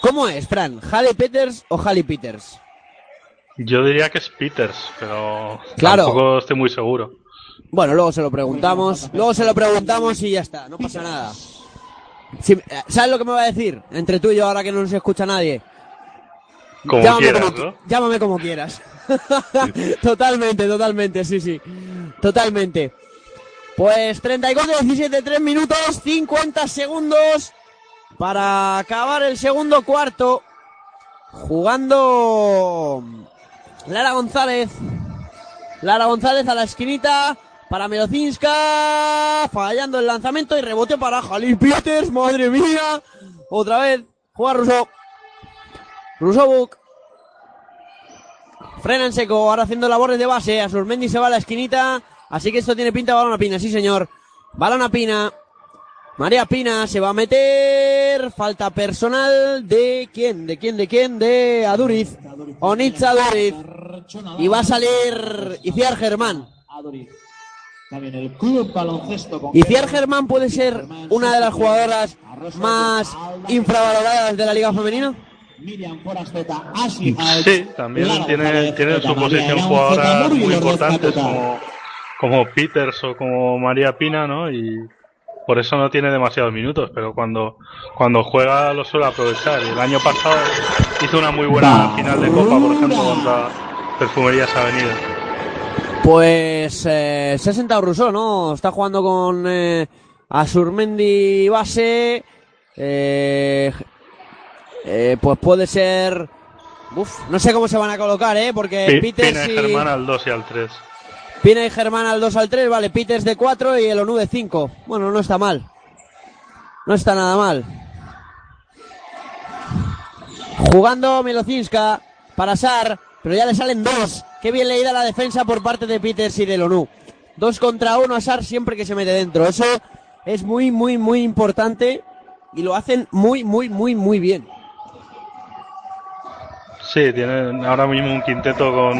Speaker 1: ¿Cómo es, Fran? ¿Jale Peters o Jale Peters?
Speaker 3: Yo diría que es Peters, pero
Speaker 1: Claro.
Speaker 3: tampoco estoy muy seguro.
Speaker 1: Bueno, luego se lo preguntamos. Luego se lo preguntamos y ya está, no pasa nada. Si- eh, ¿Sabes lo que me va a decir? Entre tú y yo, ahora que no nos escucha nadie.
Speaker 3: Como
Speaker 1: llámame,
Speaker 3: quieras,
Speaker 1: como,
Speaker 3: ¿no?
Speaker 1: llámame como quieras. totalmente, totalmente, sí, sí. Totalmente. Pues 34, 17, 3 minutos, 50 segundos. Para acabar el segundo cuarto. Jugando Lara González. Lara González a la esquinita para Melocinska. Fallando el lanzamiento y rebote para Jalil Peters. Madre mía. Otra vez. Juega Russo. Rusovuk. Frena en seco. Ahora haciendo labores de base. Asurmendi se va a la esquinita. Así que esto tiene pinta de balón a Pina. Sí, señor. Balón a Pina. María Pina se va a meter. Falta personal de quién, de quién, de quién, de Aduriz. Onitza Aduriz. Y va a salir Iciar Germán.
Speaker 2: Aduriz. También el club baloncesto con
Speaker 1: Iciar Germán puede ser una de las jugadoras más infravaloradas de la Liga Femenina.
Speaker 2: Miriam Forasteta, Ashley
Speaker 3: Sí, también
Speaker 2: Lara
Speaker 3: tiene, tiene en su posición jugadoras muy importantes como, como Peters o como María Pina, ¿no? Y por eso no tiene demasiados minutos, pero cuando, cuando juega lo suele aprovechar. Y el año pasado hizo una muy buena final de Copa, por ejemplo, contra Perfumerías Avenida.
Speaker 1: Pues eh, se ha sentado Rousseau, ¿no? Está jugando con eh, Asurmendi base. Eh, eh, pues puede ser. Uf, no sé cómo se van a colocar, ¿eh? Porque
Speaker 3: Pi-
Speaker 1: Peters
Speaker 3: y, Germán al 2 y al 3.
Speaker 1: Y Germán al 2 al 3, vale, Peters de 4 y el ONU de 5. Bueno, no está mal. No está nada mal. Jugando Milocinska para Sar, pero ya le salen dos. Qué bien leída la defensa por parte de Peters y del ONU. Dos contra uno a Sar siempre que se mete dentro. Eso es muy, muy, muy importante y lo hacen muy, muy, muy, muy bien.
Speaker 3: Sí, tienen ahora mismo un quinteto con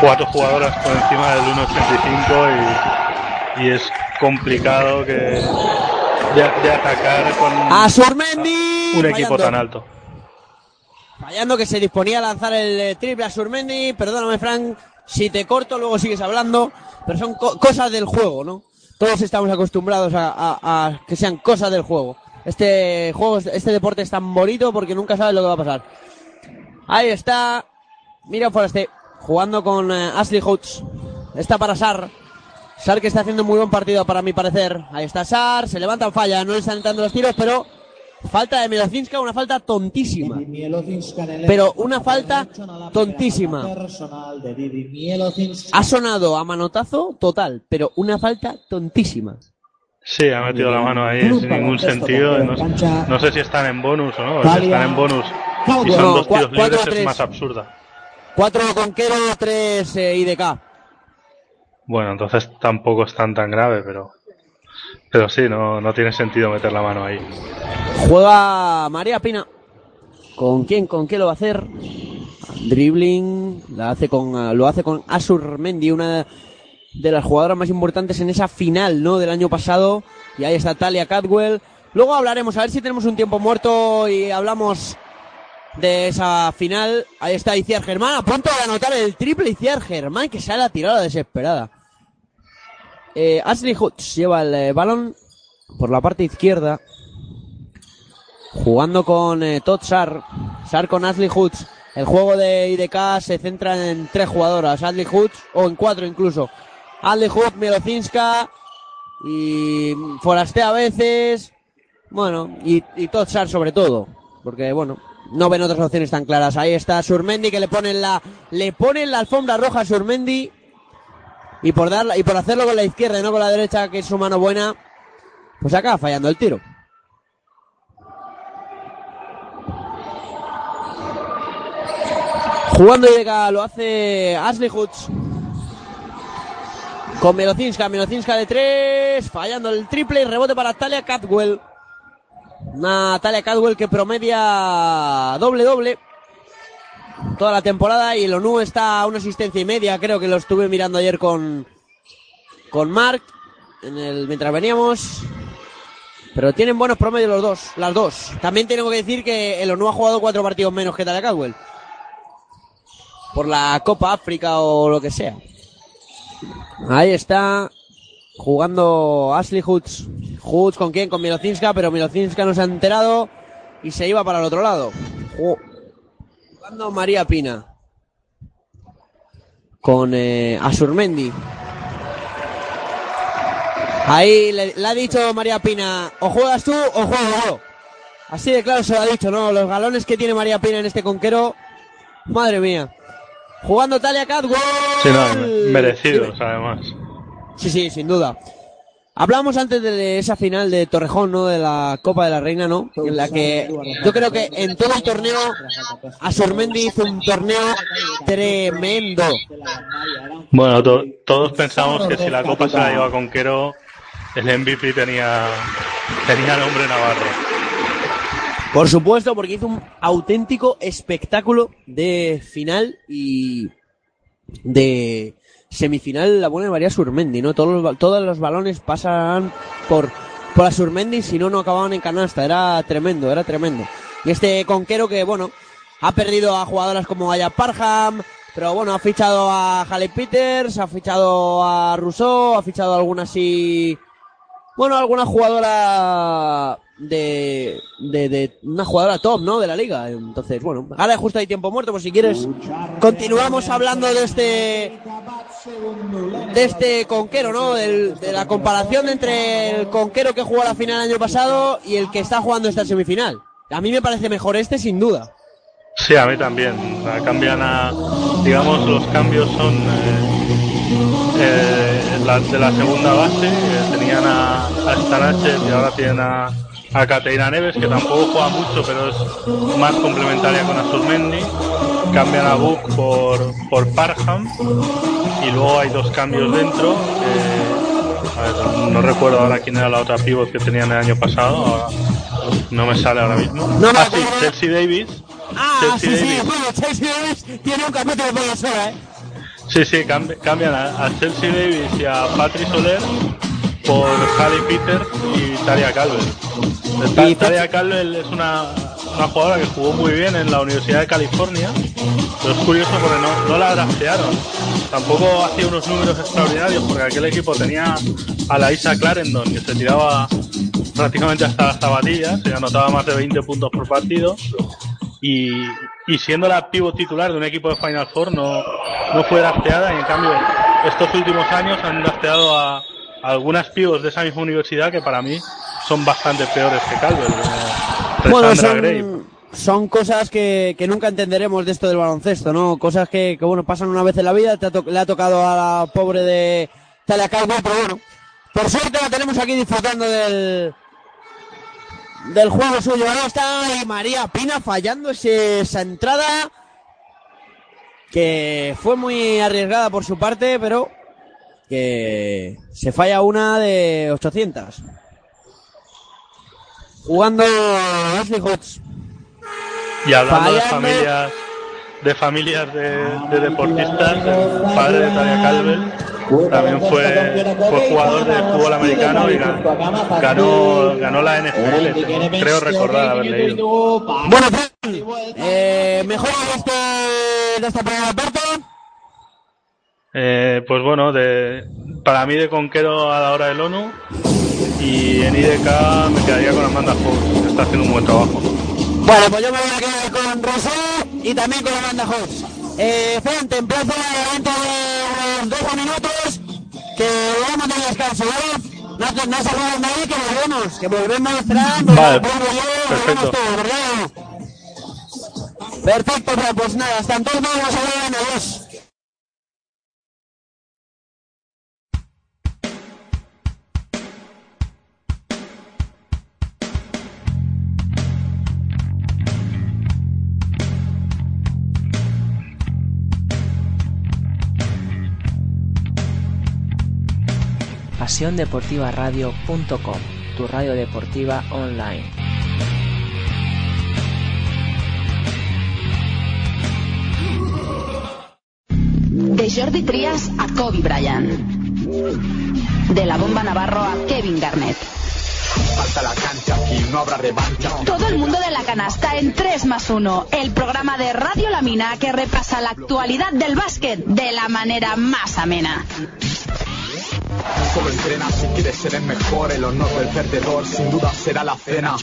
Speaker 3: cuatro jugadoras por encima del 1.85 y, y es complicado que de, de atacar con
Speaker 1: Asurmendi.
Speaker 3: un equipo
Speaker 1: fallando.
Speaker 3: tan alto.
Speaker 1: Fallando que se disponía a lanzar el eh, triple a Surmendi. Perdóname, Frank, si te corto, luego sigues hablando. Pero son co- cosas del juego, ¿no? Todos estamos acostumbrados a, a- a que sean cosas del juego. Este juego, este deporte es tan bonito porque nunca sabes lo que va a pasar. Ahí está. Mira Foreste jugando con eh, Ashley Hoots. Está para Sar. Sar que está haciendo un muy buen partido para mi parecer. Ahí está Sar. Se levanta en falla. No le están entrando los tiros, pero falta de Milocinska, una falta tontísima. Pero una falta tontísima. Ha sonado a manotazo total, pero una falta tontísima.
Speaker 3: Sí, ha metido la mano ahí sin ningún sentido. No, no sé si están en bonus o no. Si están en bonus y son dos tiros libres es más absurda.
Speaker 1: Cuatro conquero, tres eh, IDK.
Speaker 3: Bueno, entonces tampoco es tan tan grave, pero pero sí, no, no tiene sentido meter la mano ahí.
Speaker 1: Juega María Pina. ¿Con quién? ¿Con qué lo va a hacer? Dribbling. La hace con, lo hace con Asur Mendy, una de las jugadoras más importantes en esa final, ¿no? Del año pasado. Y ahí está Talia Cadwell. Luego hablaremos, a ver si tenemos un tiempo muerto y hablamos de esa final. Ahí está Iciar Germán, a punto de anotar el triple Iciar Germán, que sale a tirar a la desesperada. Eh, Ashley lleva el eh, balón por la parte izquierda. Jugando con eh, Todd Sar. Sar con Ashley Hoods. El juego de IDK se centra en tres jugadoras. Ashley Hoods, o en cuatro incluso. Ashley Hoods, Mielocinska y Forasté a veces. Bueno, y, y Todd sobre todo. Porque, bueno, no ven otras opciones tan claras. Ahí está Surmendi que le ponen la, le ponen la alfombra roja a Surmendi. Y por darla, y por hacerlo con la izquierda y no con la derecha, que es su mano buena, pues acaba fallando el tiro. Jugando llega, lo hace Ashley Hoods. Con Melocinska, Melocinska de tres, fallando el triple y rebote para Talia Catwell. Una Talia Cadwell que promedia doble doble toda la temporada y el ONU está a una asistencia y media, creo que lo estuve mirando ayer con con Mark en el mientras veníamos. Pero tienen buenos promedios los dos, las dos. También tengo que decir que el ONU ha jugado cuatro partidos menos que Talia Cadwell. Por la Copa África o lo que sea. Ahí está jugando Ashley Hoods. Hoods con quién? Con Milocinska, pero Milocinska no se ha enterado y se iba para el otro lado. Ju- Jugando María Pina. Con eh, Asurmendi. Ahí le, le ha dicho María Pina, o juegas tú o juego yo. Así de claro se lo ha dicho, ¿no? Los galones que tiene María Pina en este conquero. Madre mía. Jugando Talia Cat, gol.
Speaker 3: Sí, no, merecidos, además.
Speaker 1: Sí, sí, sin duda. Hablamos antes de esa final de Torrejón, ¿no? De la Copa de la Reina, ¿no? En la que yo creo que en todo el torneo Asurmendi hizo un torneo tremendo.
Speaker 3: Bueno, to- todos pensamos que si la Copa se la lleva con Quero, el MVP tenía, tenía nombre Navarro.
Speaker 1: Por supuesto, porque hizo un auténtico espectáculo de final y de semifinal la buena María Surmendi, ¿no? Todos los, todos los balones pasan por, por la Surmendi, si no, no acababan en canasta. Era tremendo, era tremendo. Y este conquero que, bueno, ha perdido a jugadoras como Aya Parham, pero bueno, ha fichado a Halle Peters, ha fichado a Rousseau, ha fichado a alguna así... Bueno, alguna jugadora de, de, una jugadora top, ¿no? De la liga. Entonces, bueno, ahora justo hay tiempo muerto, pues si quieres, continuamos hablando de este, de este conquero, ¿no? De la comparación entre el conquero que jugó la final el año pasado y el que está jugando esta semifinal. A mí me parece mejor este, sin duda.
Speaker 3: Sí, a mí también. O sea, cambian a, digamos, los cambios son eh, eh, de la segunda base. tenían a, a Staraches y ahora tienen a, a Caterina Neves, que tampoco juega mucho, pero es más complementaria con Asurmendi. Cambian a Book por, por Parham. Y luego hay dos cambios dentro. eh, a ver, no recuerdo ahora quién era la otra pivot que tenían el año pasado. ahora no me sale ahora mismo.
Speaker 1: No
Speaker 3: ah, sí. Chelsea Davis.
Speaker 1: Ah,
Speaker 3: Chelsea
Speaker 1: sí, sí,
Speaker 3: Davis.
Speaker 1: bueno, Chelsea Davis tiene un capítulo por la sola, ¿eh?
Speaker 3: Sí, sí, cambi- cambian a, a Chelsea Davis y a Patrick Soler por Harry Peters y Talia
Speaker 1: Y
Speaker 3: Talia Calvel es una, una jugadora que jugó muy bien en la Universidad de California, pero es curioso porque no, no la draftearon. Tampoco hacía unos números extraordinarios porque aquel equipo tenía a la Isa Clarendon que se tiraba prácticamente hasta las zapatillas, se anotaba más de 20 puntos por partido y, y siendo la pivot titular de un equipo de Final Four no, no fue drafteada y en cambio estos últimos años han drafteado a algunas pivots de esa misma universidad que para mí son bastante peores que como
Speaker 1: Bueno,
Speaker 3: Alessandra Gray.
Speaker 1: son, son cosas que, que nunca entenderemos de esto del baloncesto, ¿no? Cosas que, que, bueno, pasan una vez en la vida, te ha to- le ha tocado a la pobre de Talia Calvo, pero bueno, por suerte la tenemos aquí disfrutando del, del juego suyo. Ahora está ahí María Pina fallando ese- esa entrada que fue muy arriesgada por su parte, pero que se falla una de 800. Jugando Ashley Hodge.
Speaker 3: Y hablando de familias de familias de, de deportistas, el padre de Talia Calvel también fue, fue jugador de fútbol americano y ga- ganó, ganó la NFL. Creo recordar haber leído.
Speaker 1: Bueno, Fran, eh, mejor de, este, de esta primera parte.
Speaker 3: Eh, pues bueno, de, para mí de Conquero a la hora del ONU y en IDK me quedaría con Amanda que está haciendo un buen trabajo.
Speaker 1: Bueno, pues yo me voy a quedar con Rosé y también con Amanda Hodge. Eh, Fran, te emplazo dentro de unos 12 minutos que vamos a descanso, ¿vale? No, no se juega nadie, que volvemos, que volvemos, Fran,
Speaker 3: Vale,
Speaker 1: volvemos yo,
Speaker 3: perfecto.
Speaker 1: volvemos todos, ¿verdad? Perfecto, Fran, pues nada, hasta entonces vamos a ver adiós.
Speaker 4: pasiondeportivaradio.com, tu radio deportiva online.
Speaker 5: De Jordi Trias a Kobe Bryant. De la bomba Navarro a Kevin Garnett. Todo el mundo de la canasta en 3 más 1. El programa de Radio La Mina que repasa la actualidad del básquet de la manera más amena.
Speaker 6: Solo entrena si quieres ser el mejor, el honor del perdedor sin duda será la cena.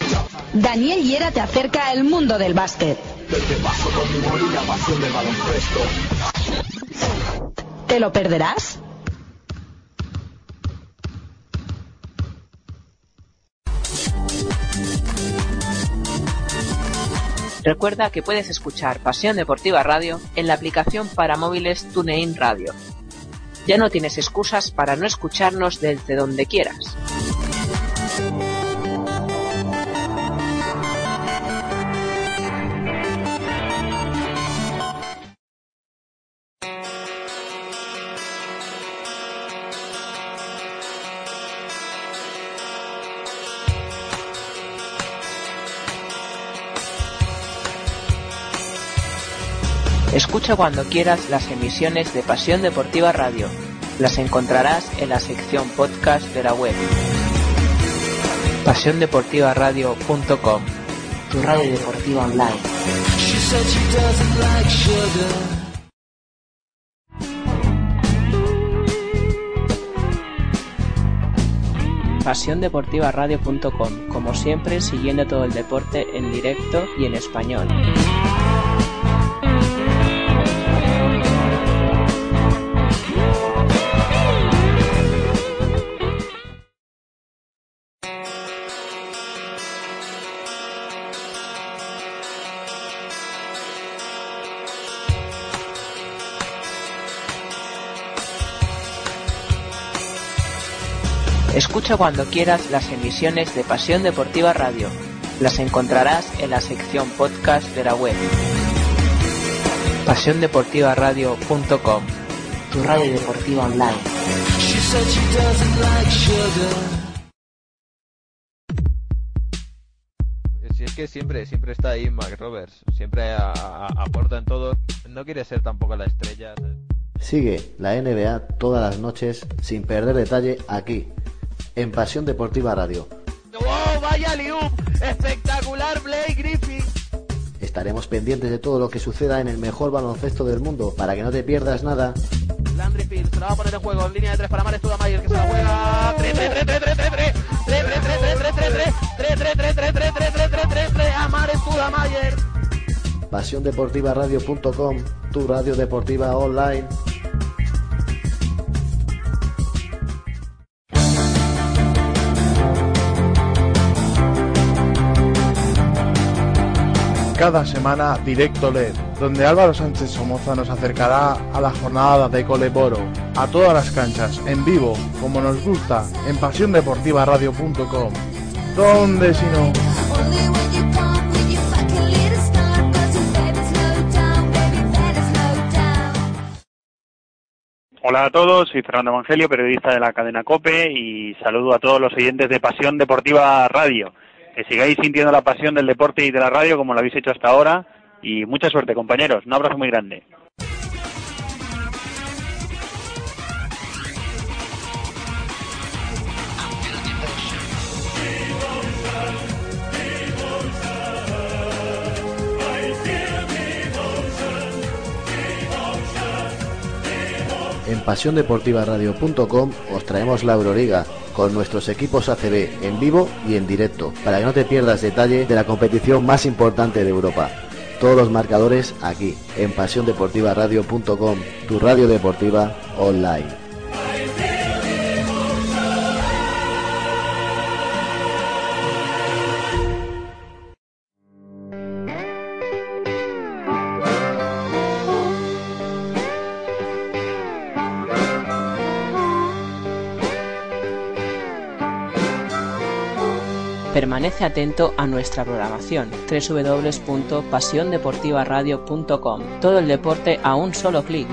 Speaker 5: Daniel Hiera te acerca al mundo del básquet.
Speaker 6: Te paso con mi boli y la pasión del baloncesto.
Speaker 5: ¿Te lo perderás?
Speaker 4: Recuerda que puedes escuchar Pasión Deportiva Radio en la aplicación para móviles TuneIn Radio. Ya no tienes excusas para no escucharnos desde donde quieras. Escucha cuando quieras las emisiones de Pasión Deportiva Radio. Las encontrarás en la sección podcast de la web. PasiónDeportivaRadio.com Tu radio deportiva online. PasiónDeportivaRadio.com Como siempre, siguiendo todo el deporte en directo y en español. Escucha cuando quieras las emisiones de Pasión Deportiva Radio. Las encontrarás en la sección podcast de la web. PasiónDeportivaRadio.com Tu radio deportiva online.
Speaker 7: Si es que siempre, siempre está ahí Mac Roberts, siempre aporta en todo. No quiere ser tampoco la estrella.
Speaker 8: Sigue la NBA todas las noches sin perder detalle aquí, en Pasión Deportiva Radio.
Speaker 9: ¡Wow! ¡Vaya liup! ¡Espectacular Blake Griffin!
Speaker 8: Estaremos pendientes de todo lo que suceda en el mejor baloncesto del mundo para que no te pierdas nada.
Speaker 9: Landry Fields se la va a poner en juego en línea de tres para Mares Tudamayer que se la juega. 3 3 3 3 3 3 3 3 3 3 3 3 3 3 3 3 3 3 3 3 3 3 3 a Mares Tudamayer.
Speaker 8: PasiónDeportivaRadio.com, tu radio deportiva online.
Speaker 10: Cada semana Directo LED, donde Álvaro Sánchez Somoza nos acercará a la jornada de Coleboro, a todas las canchas, en vivo, como nos gusta, en pasiondeportivaradio.com. ¿Dónde si no?
Speaker 11: Hola a todos, soy Fernando Evangelio, periodista de la cadena COPE y saludo a todos los oyentes de Pasión Deportiva Radio. Que sigáis sintiendo la pasión del deporte y de la radio como lo habéis hecho hasta ahora y mucha suerte compañeros, un abrazo muy grande.
Speaker 8: En pasiondeportivaradio.com os traemos la Euroliga con nuestros equipos ACB en vivo y en directo, para que no te pierdas detalle de la competición más importante de Europa. Todos los marcadores aquí, en pasiondeportivaradio.com, tu radio deportiva online.
Speaker 4: Permanece atento a nuestra programación www.pasiondeportivaradio.com. Todo el deporte a un solo clic.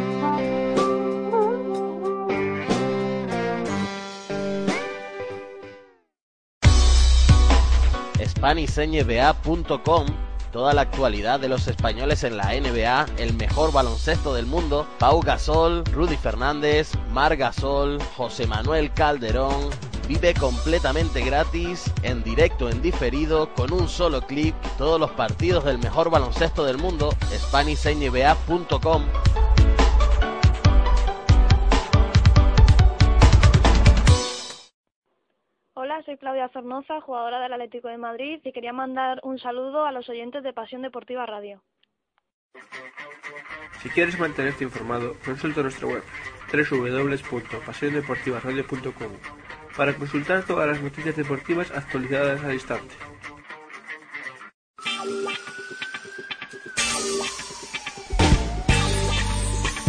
Speaker 12: SpanishNBA.com Toda la actualidad de los españoles en la NBA, el mejor baloncesto del mundo, Pau Gasol, Rudy Fernández, Mar Gasol, José Manuel Calderón. Vive completamente gratis, en directo, en diferido, con un solo clic, todos los partidos del mejor baloncesto del mundo, SpanishNBA.com.
Speaker 13: Hola, soy Claudia Zornoza, jugadora del Atlético de Madrid y quería mandar un saludo a los oyentes de Pasión Deportiva Radio.
Speaker 14: Si quieres mantenerte informado, consulta nuestra web www.pasiondeportivaradio.com para consultar todas las noticias deportivas actualizadas al instante.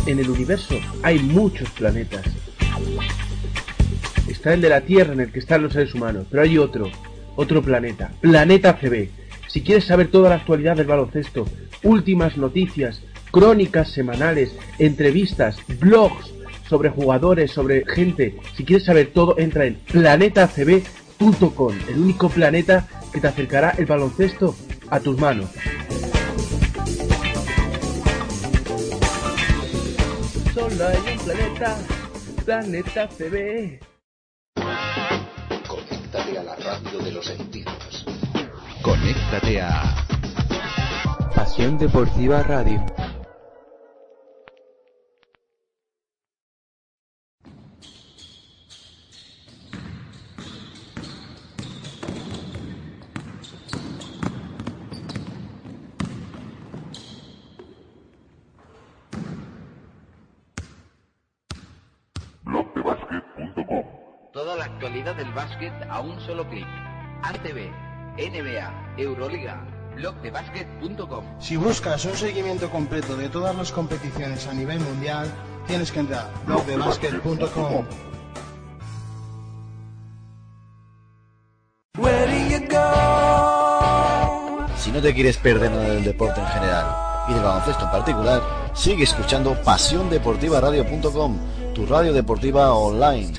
Speaker 15: En el universo hay muchos planetas. Está el de la Tierra en el que están los seres humanos, pero hay otro, otro planeta, Planeta CB. Si quieres saber toda la actualidad del baloncesto, últimas noticias, crónicas semanales, entrevistas, blogs, sobre jugadores, sobre gente, si quieres saber todo, entra en planetacb.com, el único planeta que te acercará el baloncesto a tus manos. Solo hay un planeta, Planeta CB.
Speaker 16: Conéctate a la radio de los sentidos.
Speaker 17: Conéctate a Pasión Deportiva Radio.
Speaker 18: Toda la actualidad del básquet a un solo clic. ACB, NBA, Euroliga, blogdebasket.com.
Speaker 19: Si buscas un seguimiento completo de todas las competiciones a nivel mundial, tienes que entrar a blogdebasket.com.
Speaker 8: Si no te quieres perder nada del deporte en general y del baloncesto en particular, sigue escuchando pasiondeportivaradio.com, tu radio deportiva online.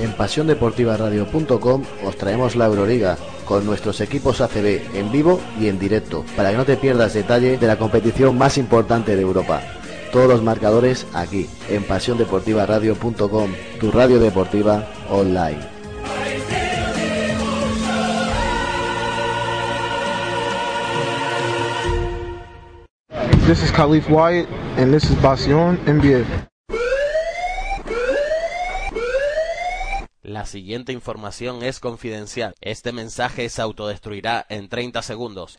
Speaker 8: En pasiondeportivaradio.com os traemos la Euroliga con nuestros equipos ACB en vivo y en directo para que no te pierdas detalle de la competición más importante de Europa. Todos los marcadores aquí en pasiondeportivaradio.com, tu radio deportiva online.
Speaker 10: This is Khalif Wyatt, and this is Pasión NBA.
Speaker 12: La siguiente información es confidencial. Este mensaje se autodestruirá en 30 segundos.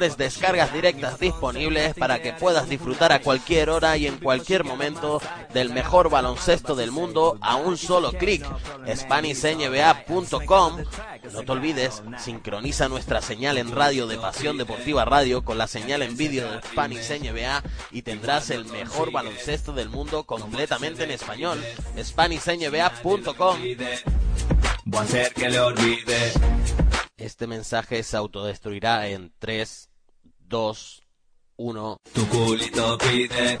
Speaker 12: descargas directas disponibles para que puedas disfrutar a cualquier hora y en cualquier momento del mejor baloncesto del mundo a un solo clic. SpanishNBA.com No te olvides, sincroniza nuestra señal en radio de Pasión Deportiva Radio con la señal en vídeo de Spanish NBA y tendrás el mejor baloncesto del mundo completamente en español. SpanishNBA.com
Speaker 20: Voy a hacer que le olvide.
Speaker 12: Este mensaje se autodestruirá en 3, 2, 1.
Speaker 20: Tu culito pide.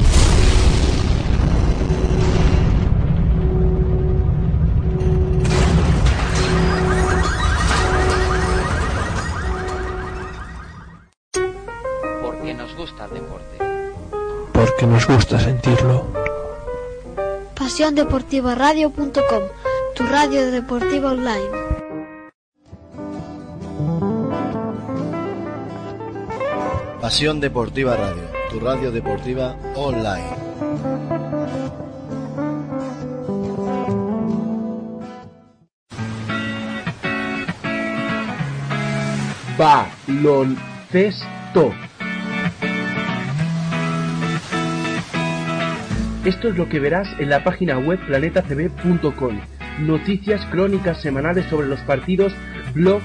Speaker 4: Porque nos gusta el deporte.
Speaker 2: Porque nos gusta sentirlo.
Speaker 21: PasiónDeportivaRadio.com, tu radio deportiva online.
Speaker 8: Pasión Deportiva Radio, tu radio deportiva online.
Speaker 15: baloncesto. Esto es lo que verás en la página web planetacb.com. Noticias, crónicas semanales sobre los partidos, blogs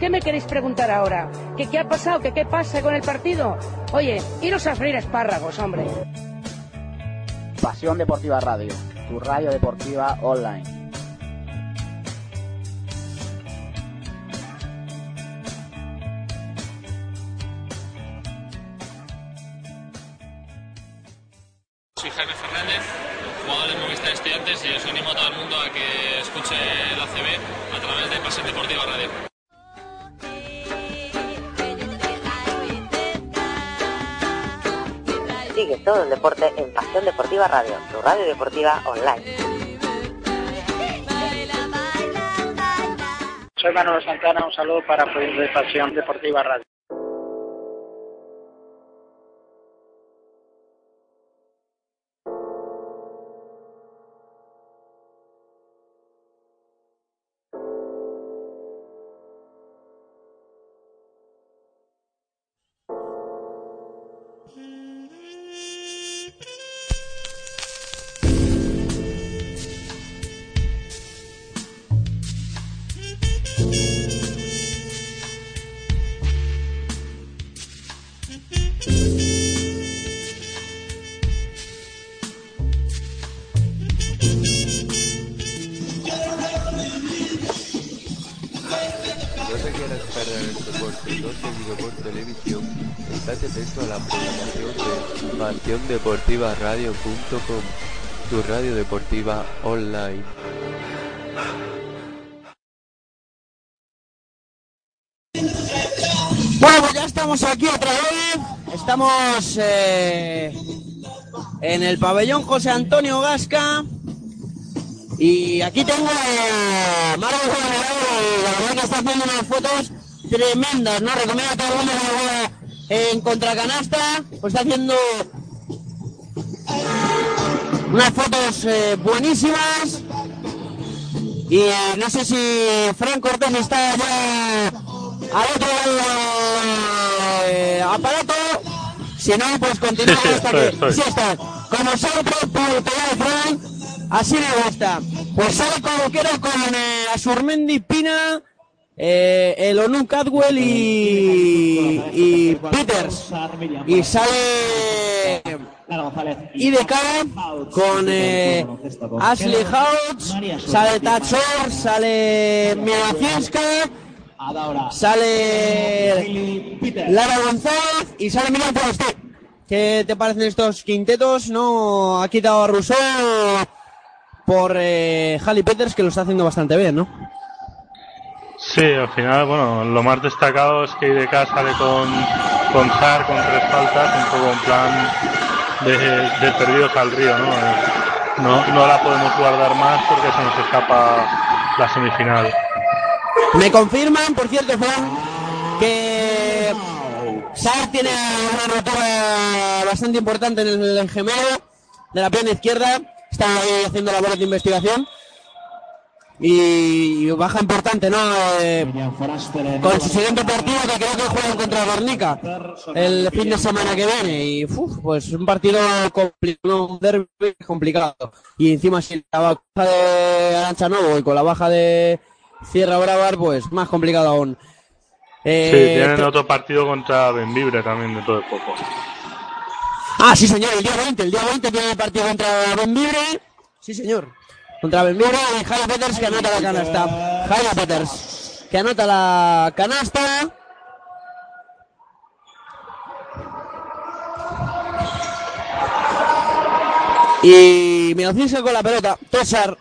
Speaker 22: ¿Qué me queréis preguntar ahora? ¿Que qué ha pasado? ¿Que qué pasa con el partido? Oye, iros a freír espárragos, hombre.
Speaker 23: Pasión Deportiva Radio, tu radio deportiva online.
Speaker 24: Deporte en Pasión Deportiva Radio, tu radio deportiva online.
Speaker 23: Soy Manuel Santana, un saludo para de Pasión Deportiva Radio.
Speaker 17: pasiondeportivaradio.com, tu radio deportiva online.
Speaker 1: Bueno, pues ya estamos aquí otra vez. Estamos eh, en el pabellón José Antonio Gasca. Y aquí tengo a Mario la verdad que está haciendo unas fotos tremendas, ¿no? Recomiendo a todo el mundo en contracanasta, pues está haciendo unas fotos eh, buenísimas. Y eh, no sé si Fran Cortés está ya al otro lado del eh, aparato. Si no, pues continuamos
Speaker 10: Sí, sí,
Speaker 1: hasta que...
Speaker 10: estoy.
Speaker 1: Sí está. Como siempre, por el de Fran, así me gusta. Pues sale como quiero con eh, Asurmendi Pina, eh, el Onu Cadwell y, y Peters. Y sale IDK con eh, Ashley Houts, sale Tachor, sale Miacinska, sale Lara González y sale Milan Forster. ¿Qué te parecen estos quintetos? No ha quitado a Rousseau por eh, Halley Peters, que lo está haciendo bastante bien, ¿no?
Speaker 10: Sí, al final, bueno, lo más destacado es que IDK sale con, con Sar, con tres faltas, un poco en plan de, de perdidos al río, ¿no? Eh, No, no la podemos guardar más porque se nos escapa la semifinal.
Speaker 1: Me confirman, por cierto, Fran, que Sar tiene una rotura bastante importante en el gemelo de la pierna izquierda. Está ahí haciendo labores de investigación. Y baja importante, ¿no? Eh, con su siguiente partido que creo que juegan contra Guernica el fin de semana que viene. Y uf, pues un partido complicado, un derbi complicado. Y encima sin la baja de Arancha Novo y con la baja de Sierra Bravar, pues más complicado aún. Eh,
Speaker 10: Sí, tienen otro partido contra Benvibre también de todo el poco.
Speaker 1: Ah, sí, señor, el día 20. El día 20 tiene el partido contra Benvibre. Sí, señor. Contra Benvibre y Jaime Peters que anota la canasta. Jaime Peters que anota la canasta. Y Mirocinska con la pelota. Tosar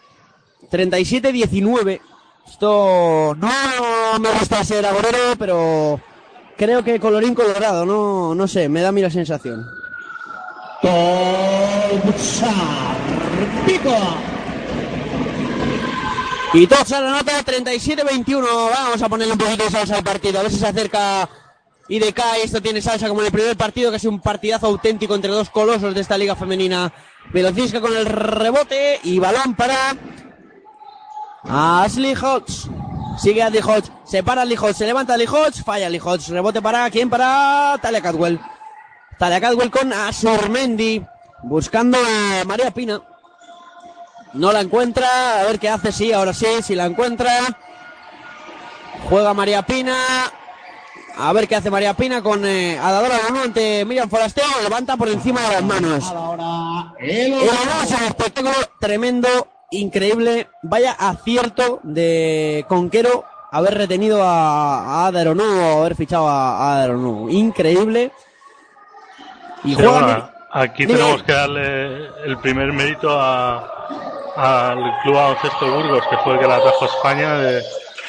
Speaker 1: 37-19. Esto no me gusta ser agorero, pero creo que colorín colorado, no, no sé, me da a mí la sensación. Y Tocha la nota 37-21. Vamos a ponerle un poquito de salsa al partido. A ver si se acerca y decae. Esto tiene salsa como en el primer partido, que es un partidazo auténtico entre dos colosos de esta liga femenina. Velocisca con el rebote y balón para Ashley Hodge. Sigue Ashley Hodge, se para Ashley Hodge, se levanta Ashley Hodge, falla Ashley Hodge, rebote para quién? Para Talia Cadwell. Talia Cadwell con Asurmendi, buscando a María Pina. No la encuentra, a ver qué hace, sí, ahora sí, si la encuentra. Juega María Pina, a ver qué hace María Pina con eh, Adadora Bono ante Miriam Forasteo. Levanta por encima de las manos. El honor es un espectáculo tremendo, increíble. Vaya acierto de Conquero haber retenido a, a Aderonu o haber fichado a, a. Increíble. Y
Speaker 3: Sí,
Speaker 1: juega
Speaker 3: bueno, aquí tenemos que darle el primer mérito a- al Club Baloncesto Burgos, que fue el que la trajo España de-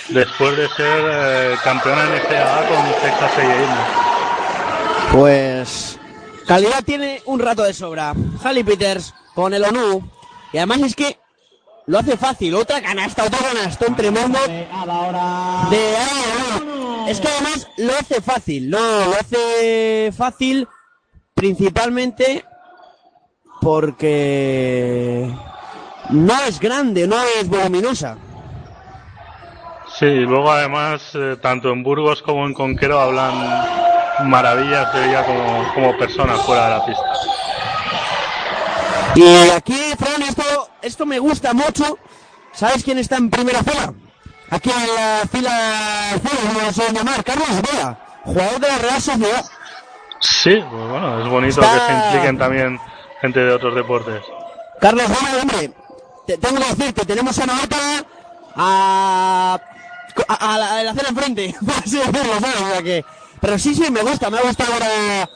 Speaker 3: después de ser eh, campeona en NCAA con Texas A&M.
Speaker 1: Pues calidad tiene un rato de sobra. Halley Peters con el ONU. Y además es que lo hace fácil. Otra canasta, otro canastón tremendo. De Aaron. Es que además lo hace fácil. No, lo hace fácil principalmente porque no es grande, no es voluminosa.
Speaker 3: Sí, luego además, eh, tanto en Burgos como en Conquero hablan maravillas de ella como, como persona fuera de la pista.
Speaker 1: Y aquí, Fran, esto, esto me gusta mucho. ¿Sabes quién está en primera fila? Aquí en la fila, no lo llamar, Carlos Vela, jugador de la Real Sociedad.
Speaker 3: Sí, pues bueno, es bonito
Speaker 1: Está-
Speaker 3: que se impliquen también gente de otros deportes.
Speaker 1: Carlos Vela, hombre, te, tengo que decir que tenemos a Navata a, a, a la, a la cena enfrente, por así decirlo, ¿sabes? O sea que, pero sí, sí, me gusta, me ha gustado ahora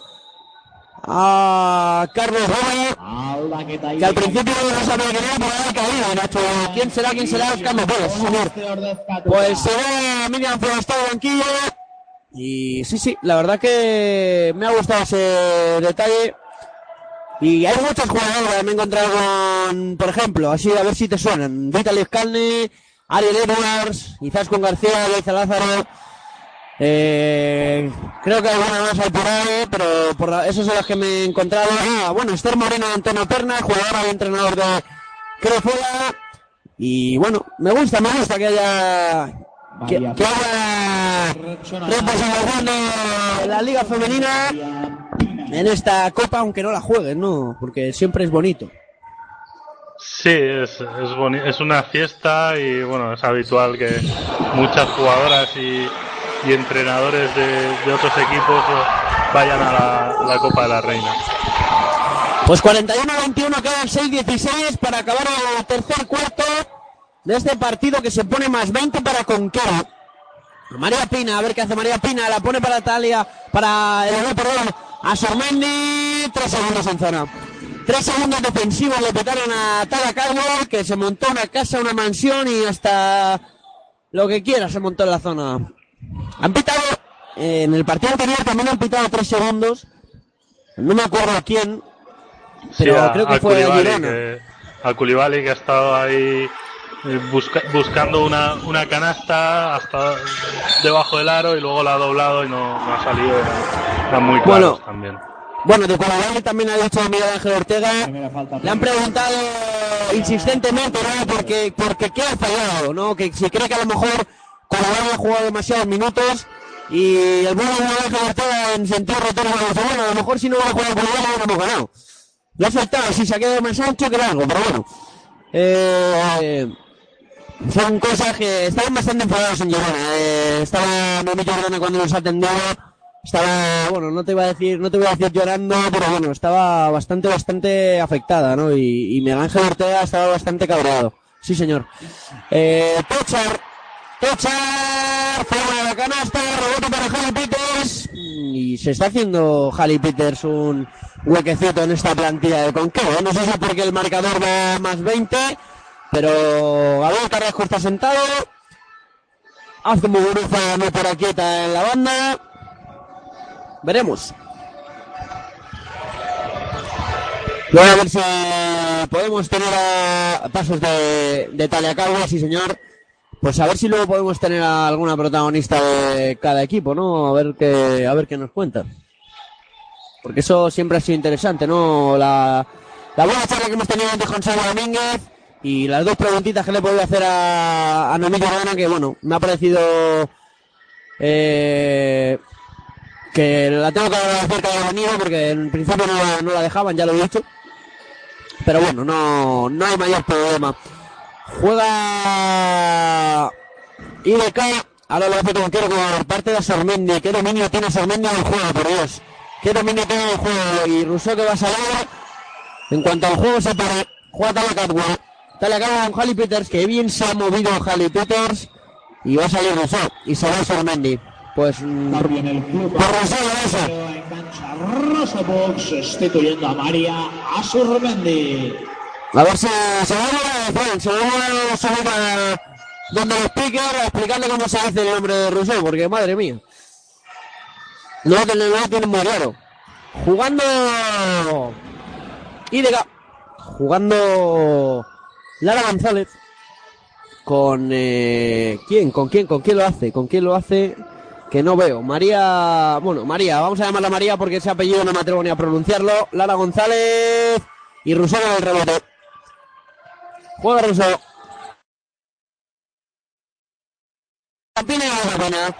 Speaker 1: a Carlos Vela, que al principio no sabía quién era, pero ahora caído, han hecho, ¿quién será, quién será? Mejores, sí, señor. Pues se ve a Miriam Forastado banquillo. Y sí, sí, la verdad que me ha gustado ese detalle. Y hay muchos jugadores, me he encontrado con, por ejemplo, así a ver si te suenan. Vitaly Skalny, Ariel Edwards, quizás con García, Leiza Lázaro. Eh, creo que alguna más hay por ahí, pero por la- esos son los que me he encontrado. Ah, bueno, Esther Moreno, Antonio Perna, jugador y entrenador de Crefuela. Y bueno, me gusta, me gusta que haya que, que haya de la liga femenina en esta copa, aunque no la jueguen, ¿no? Porque siempre es bonito.
Speaker 3: Sí, es, es, boni- es una fiesta y bueno, es habitual que muchas jugadoras y, y entrenadores de, de otros equipos eh, vayan a la, la Copa de la Reina.
Speaker 1: Pues 41-21 quedan 6-16 para acabar el tercer cuarto de este partido que se pone más 20 para Conquero. María Pina, a ver qué hace María Pina, la pone para Talia, para el no, perdón, a Sormendi, tres segundos en zona. Tres segundos defensivos le petaron a Caldwell, que se montó una casa, una mansión y hasta lo que quiera se montó en la zona. Han pitado, eh, en el partido anterior también han pitado tres segundos, no me acuerdo a quién,
Speaker 3: Sí,
Speaker 1: pero
Speaker 3: a,
Speaker 1: creo que
Speaker 3: a
Speaker 1: fue
Speaker 3: Koulibaly,
Speaker 1: Girona.
Speaker 3: que, a Koulibaly que ha estado ahí busca- buscando una, una canasta hasta debajo del aro y luego la ha doblado y no, no ha salido. Eran, eran muy claros
Speaker 1: Bueno.
Speaker 3: también.
Speaker 1: Bueno, de Koulibaly también ha dicho Miguel Ángel Ortega. Le han preguntado insistentemente, ¿no? Porque, porque qué ha fallado, ¿no? Que si cree que a lo mejor Koulibaly ha jugado demasiados minutos y el bueno de Miguel Ortega en sentido retorno dice, bueno, a lo mejor si no hubiera jugado Koulibaly no hemos ganado. Lo ha aceptado, si se ha quedado más ancho que largo, pero bueno. Eh, son cosas que estaban bastante enfadados en Girona. Eh, estaba Noemí Jordana cuando nos atendió. Estaba, bueno, no te iba a decir, no te voy a decir llorando, pero bueno, estaba bastante, bastante afectada, ¿no? Y, y Miguel Ortega estaba bastante cabreado. Sí, señor. Eh, Tochar, Tochar, fuera de la canasta, rebote para Jali Peters. Y se está haciendo Jali Peters un huequecito en esta plantilla de Conquero. ¿eh? No sé si porque el marcador va más 20, pero Gabriel Carrasco está sentado. Hace Muguruza no para quieta en la banda. Veremos. Luego a ver si podemos tener pasos de, de Talia Calvo, sí señor. pues a ver si luego podemos tener a alguna protagonista de cada equipo, ¿no? A ver qué, a ver qué nos cuentan. Porque eso siempre ha sido interesante, ¿no? La, la buena charla que hemos tenido antes con Salva Domínguez y las dos preguntitas que le he podido hacer a, a Jordana, que bueno, me ha parecido eh, que la tengo que agradecer que haya venido porque en principio no, la- la dejaban, ya lo he dicho. Pero bueno, no, no hay mayor problema. Juega IDK, ahora lo hace como quiero por parte de Sormendi. ¿Qué dominio tiene Sormendi en el juego, por Dios? ¿Qué dominio tiene en el juego? Y Rousseau que va a salir. En cuanto al juego se para, juega Tala Catwell. Tala Catwell con Halley Peters, que bien se ha movido Halley Peters. Y va a salir Rousseau. Y se va Sormendi. Pues... mm,
Speaker 2: También el club
Speaker 1: Por Rousseau,
Speaker 2: en cancha Rosa Box sustituyendo a María Asurmendi.
Speaker 1: A ver si se va a se va a subir a donde el speaker a explicarle cómo se hace el nombre de Rousseau, porque madre mía. No, que no lo tienen muy claro. Jugando IDK. Jugando Lara González. Con eh, quién, con quién, con quién lo hace, con quién lo hace que no veo. María, bueno, María, vamos a llamarla María porque ese apellido no me atrevo ni a pronunciarlo. Lara González y Rousseau en el rebote. Juega pena.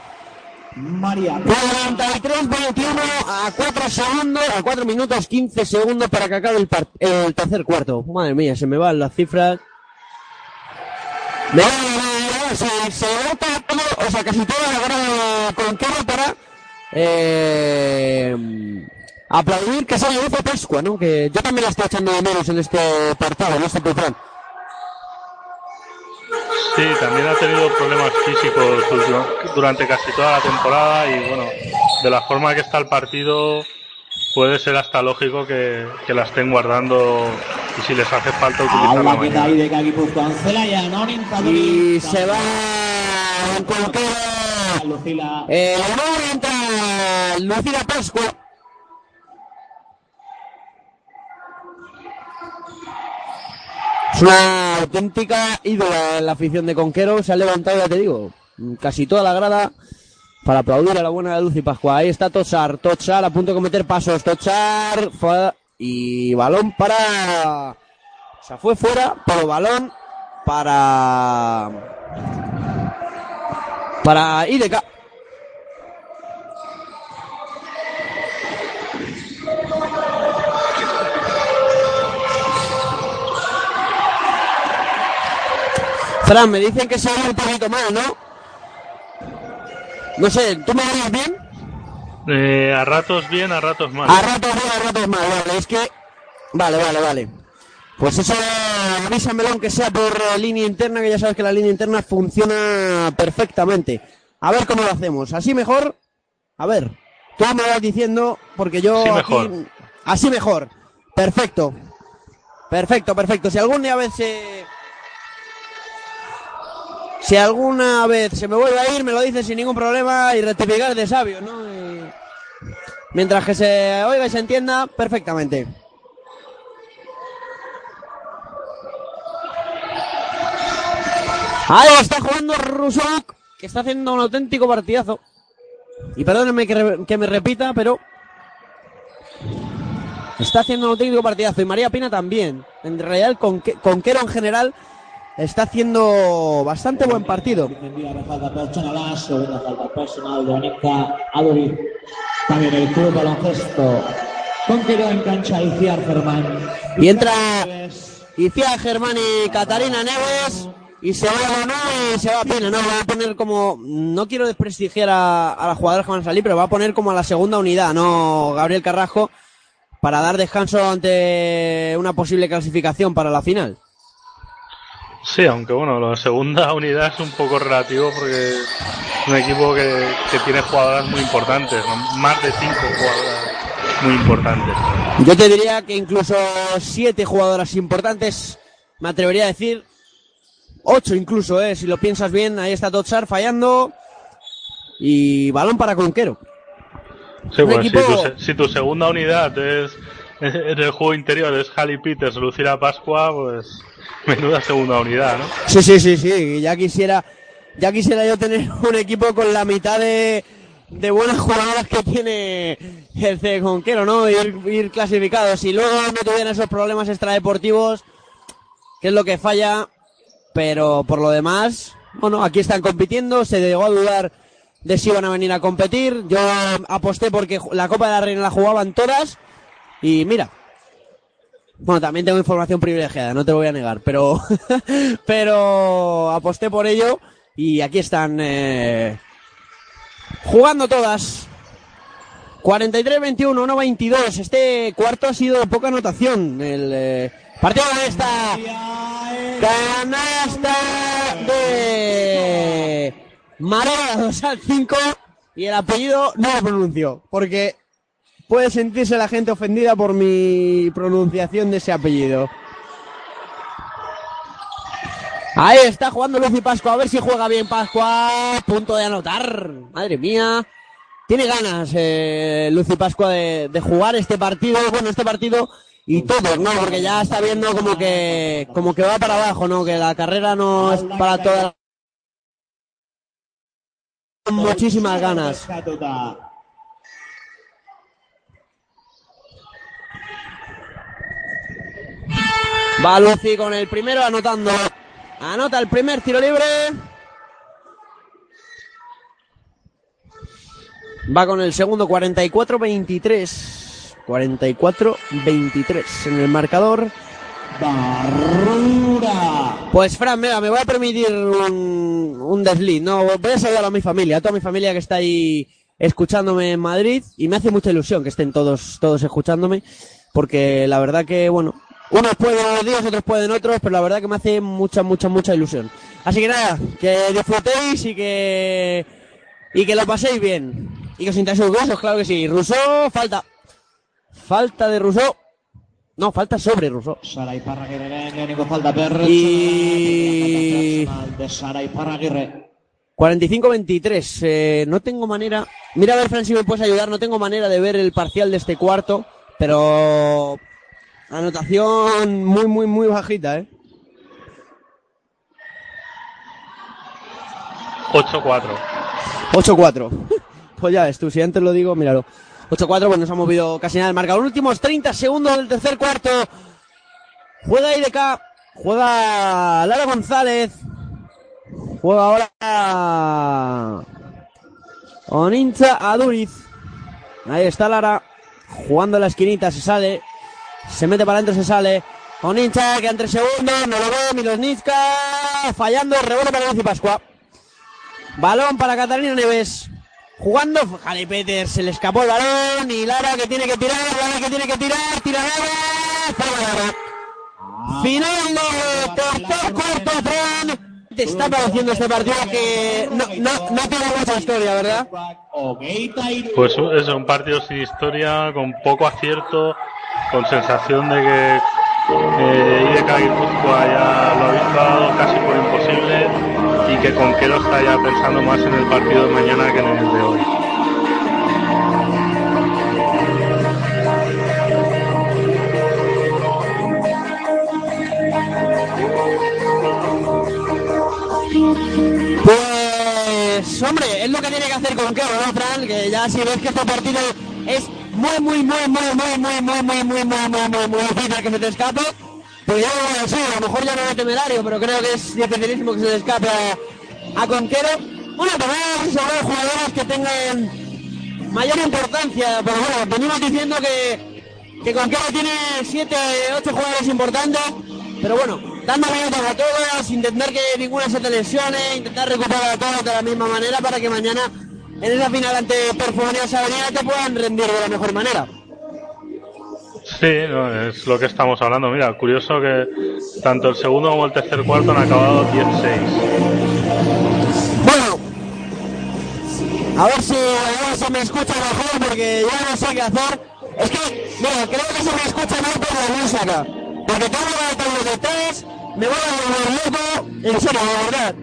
Speaker 2: María
Speaker 1: 43 21 a 4 segundos, a 4 minutos 15 segundos para que acabe el, el tercer cuarto. Madre mía, se me van las cifras. Va, me va, se, se nota todo, o sea, casi toda la grada con Kero para eh, aplaudir que sale Luce Pascua, ¿no? Que yo también la estoy echando de menos en este partido, en este Pufran.
Speaker 25: Sí, también ha tenido problemas físicos du- durante casi toda la temporada y bueno, de la forma que está el partido puede ser hasta lógico que, que la estén guardando y si les hace falta utilizarla
Speaker 2: kita
Speaker 25: mañana.
Speaker 2: IDK Gipuzkoan zelaia nonin
Speaker 1: Y se va en coloquero.
Speaker 2: Lucila
Speaker 1: Eh, entra Lucila Pascua. Es una auténtica ídola en la afición de Conquero. Se ha levantado, ya te digo, casi toda la grada para aplaudir a la buena de Lucy Pascua. Ahí está Tochar. Tochar a punto de cometer pasos. Tochar y balón para... O sea, fue fuera, pero balón para... Para IDK. Fran, me dicen que se oye un poquito mal, ¿no? No sé, ¿tú me oyes bien?
Speaker 25: Eh, a ratos bien, a ratos mal.
Speaker 1: A ratos bien, a ratos mal, vale, es que... Vale, vale, vale. Pues eso, avísamelo aunque sea por eh, línea interna, que ya sabes que la línea interna funciona perfectamente. A ver cómo lo hacemos. ¿Así mejor? A ver, tú me vas diciendo, porque yo...
Speaker 25: Así
Speaker 1: aquí-
Speaker 25: mejor.
Speaker 1: Así mejor. Perfecto. Perfecto, perfecto. Si algún día vez se... Si alguna vez se me vuelve a ir, me lo dices sin ningún problema y rectificar de sabio, ¿no? Mientras que se oiga y se entienda perfectamente. Ahí está jugando Rusok, que está haciendo un auténtico partidazo. Y perdónenme que, re- que me repita, pero está haciendo un auténtico partidazo. Y María Pina también. En realidad, el Conque- Conquero en general está haciendo bastante buen partido.
Speaker 2: Falta personal, falta personal de. También el club baloncesto. En cancha Iciar Germán.
Speaker 1: Y entra Iciar Germán y Catarina Neves. Y se va a no y se va a Pina, ¿no? Va a poner como. No quiero desprestigiar a, a las jugadoras que van a salir, pero va a poner como a la segunda unidad, ¿no? Gabriel Carrajo. Para dar descanso ante una posible clasificación para la final.
Speaker 25: Sí, aunque bueno, la segunda unidad es un poco relativo porque es un equipo que, que tiene jugadoras muy importantes, ¿no? más de cinco jugadoras muy importantes.
Speaker 1: Yo te diría que incluso siete jugadoras importantes, me atrevería a decir, ocho incluso, eh, si lo piensas bien, ahí está Totsar fallando y balón para Conquero.
Speaker 25: Sí,
Speaker 1: Un
Speaker 25: pues
Speaker 1: equipo-
Speaker 25: si, tu, si tu segunda unidad es en el juego interior es Halley Peters, Lucila Pascua, pues menuda segunda unidad, ¿no?
Speaker 1: Sí, sí, sí, sí, ya quisiera. Ya quisiera yo tener un equipo con la mitad de, de buenas jugadoras que tiene el C Conquero, ¿no? Ir, ir clasificados. Y luego no tuvieran esos problemas extradeportivos, que es lo que falla. Pero por lo demás, bueno, aquí están compitiendo. Se llegó a dudar de si iban a venir a competir. Yo aposté porque la Copa de la Reina la jugaban todas. Y mira. Bueno, también tengo información privilegiada, no te lo voy a negar, pero, pero aposté por ello y aquí están eh, jugando todas. 43-21, 1-22. Este cuarto ha sido de poca anotación. El eh, partido de esta canasta de Marea 2 al 5 y el apellido no lo pronuncio porque puede sentirse la gente ofendida por mi pronunciación de ese apellido. Ahí está jugando Lucy Pascua, a ver si juega bien Pascua. Punto de anotar. Madre mía. Tiene ganas eh, Lucy Pascua de, jugar este partido, bueno, este partido y todos, ¿no? Porque ya está viendo como que, como que va para abajo, ¿no? Que la carrera no es para todas. Muchísimas ganas. Va Lucy con el primero anotando. Anota el primer tiro libre. Va con el segundo 44-23. 44-23 en el marcador. Pues Fran, mira, me voy a permitir un, un desliz, ¿no? Voy a saludar a mi familia, a toda mi familia que está ahí escuchándome en Madrid y me hace mucha ilusión que estén todos, todos escuchándome porque la verdad que, bueno, unos pueden unos días, otros pueden otros, pero la verdad que me hace mucha, mucha, mucha ilusión. Así que nada, que disfrutéis y que, y que lo paséis bien. Y que os sintáis orgullosos, claro que sí. Rousseau, falta. Falta de Rousseau. No, falta sobre Rousseau.
Speaker 2: Sara Iparraguirre, falta per
Speaker 1: Y...
Speaker 2: de Sara Iparraguirre.
Speaker 1: 45-23. Eh, no tengo manera. Mira a ver, Fran, si me puedes ayudar. No tengo manera de ver el parcial de este cuarto. Pero. Anotación muy, muy, muy bajita, ¿eh?
Speaker 25: 8-4.
Speaker 1: 8-4. Pues ya ves tú, si antes lo digo, míralo. 8-4, pues nos ha movido casi nada el marcador. Últimos 30 segundos del tercer cuarto. Juega IDK. Juega Lara González. Juega ahora Onincha Aduriz. Ahí está Lara. Jugando en la esquinita, se sale. Se mete para adentro, se sale. Onincha, quedan tres segundos. No lo ve. Milosnitska. Fallando. Rebote para Lucy Pascua. Balón para Catalina Neves. Jugando. Jale Peter. Se le escapó el balón. Y Lara que tiene que tirar. Lara que tiene que tirar. Tira Lara. Final de tercer cuarto, Fran. Te está pareciendo este partido que no, no, no tiene mucha historia, ¿verdad?
Speaker 25: Pues es un partido sin historia, con poco acierto, con sensación de que eh, IDK Guipúzcoa ya lo ha visto casi por imposible y que Conquero está ya pensando más en el partido de mañana que en el de hoy.
Speaker 1: Pues, hombre, es lo que tiene que hacer Conquero, ¿no, Fran? Que ya si ves que este partido es muy, muy, muy, muy, muy, muy, muy, muy, muy, muy, muy, muy, muy difícil que se te escape, pues ya no sé, a lo mejor ya no es temerario, pero creo que es dificilísimo que se le escape a, Conquero. Bueno, también sobre jugadores que tengan mayor importancia, pero bueno, venimos diciendo que, que Conquero tiene 7, 8 jugadores importantes, pero bueno, dando minutos a todos, intentar que ninguna se te lesione, intentar recuperar a todos de la misma manera para que mañana en esa final ante Perfumerías Avenida te puedan rendir de la mejor manera.
Speaker 25: Sí, no, es lo que estamos hablando. Mira, curioso que tanto el segundo como el tercer cuarto han acabado 16.
Speaker 1: Bueno, a ver si, a ver si me escucha mejor porque ya no sé qué hacer. Es que, mira, creo que se me escucha mal por la música. Porque tengo que los detrás, me voy a volver loco. En serio, de verdad.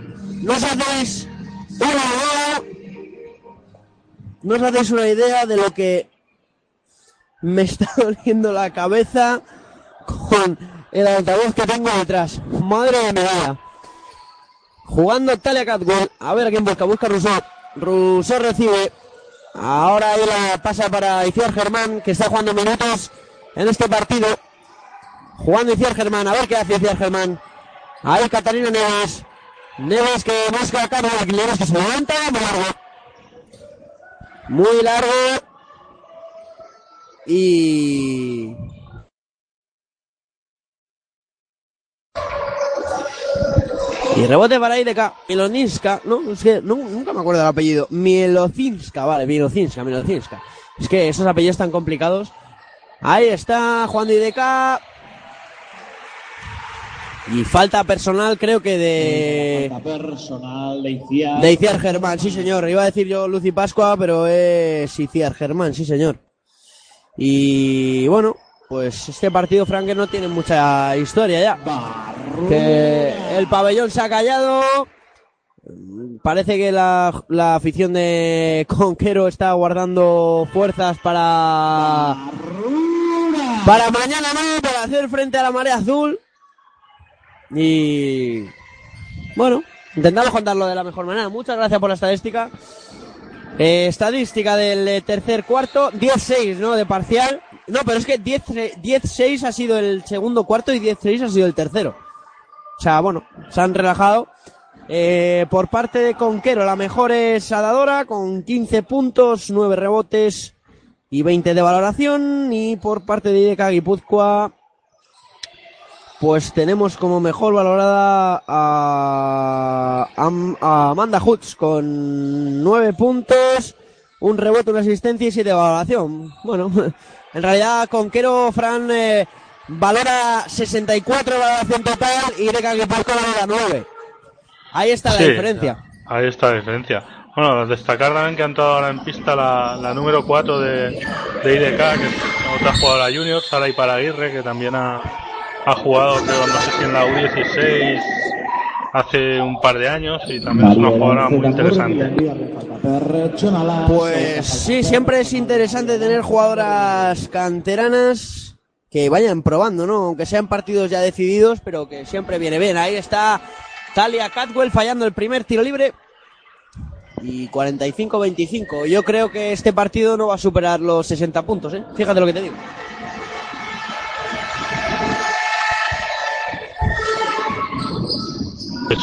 Speaker 1: No os hacéis una idea. No os hacéis una idea de lo que me está doliendo la cabeza con el altavoz que tengo detrás. Madre mía. Jugando Talia Catwell. A ver a quién busca. Busca Rousseau. Rousseau recibe. Ahora ahí la pasa para Iciar Germán, que está jugando minutos en este partido. Jugando Iciar Germán. A ver qué hace Iciar Germán. Ahí Catalina Neves. Neves que busca a Carlos Aguilera, que se levanta muy largo. Muy largo. Y. Y rebote para Ideka. Miloninska. No, es que nunca me acuerdo del apellido. Mielocinska, vale, Mielocinska, Mielocinska. Es que esos apellidos tan complicados. Ahí está, Juan de Ideka. Y falta personal, creo que de.
Speaker 2: Falta personal de Iciar.
Speaker 1: De Iciar Germán, sí señor. Iba a decir yo Lucy Pascua, pero es Iciar Germán, sí señor. Y bueno, pues este partido, Frank, no tiene mucha historia ya. Que el pabellón se ha callado. Parece que la, la afición de Conquero está guardando fuerzas para. Para mañana, ¿no? Para hacer frente a la marea azul. Y. Bueno, intentamos contarlo de la mejor manera. Muchas gracias por la estadística. Eh, estadística del eh, tercer cuarto, 10-6, ¿no? De parcial. No, pero es que 10 10-6 ha sido el segundo cuarto y 10-6 ha sido el tercero. O sea, bueno, se han relajado. Eh, por parte de Conquero, la mejor es Adadora con 15 puntos, 9 rebotes y 20 de valoración. Y por parte de IDK Guipúzcoa, pues tenemos como mejor valorada a, a Amanda Hutz con 9 puntos, un rebote, una asistencia y 7 de valoración. Bueno, en realidad Conquero, Fran, eh, valora 64 de valoración total y Ireca Guipúzcoa valora 9. Ahí está la
Speaker 25: Sí,
Speaker 1: diferencia.
Speaker 25: Ahí está la diferencia. Bueno, destacar también que ha entrado ahora en pista la, la número 4 de, de IDK, que es otra jugadora junior, Sara Iparaguirre, que también ha, ha jugado, creo, no sé si en la U16 hace un par de años y también es una jugadora muy interesante.
Speaker 1: Pues sí, siempre es interesante tener jugadoras canteranas que vayan probando, ¿no? Aunque sean partidos ya decididos, pero que siempre viene bien. Ahí está Talia Catwell fallando el primer tiro libre. Y 45-25. Yo creo que este partido no va a superar los 60 puntos, ¿eh? Fíjate lo que te digo.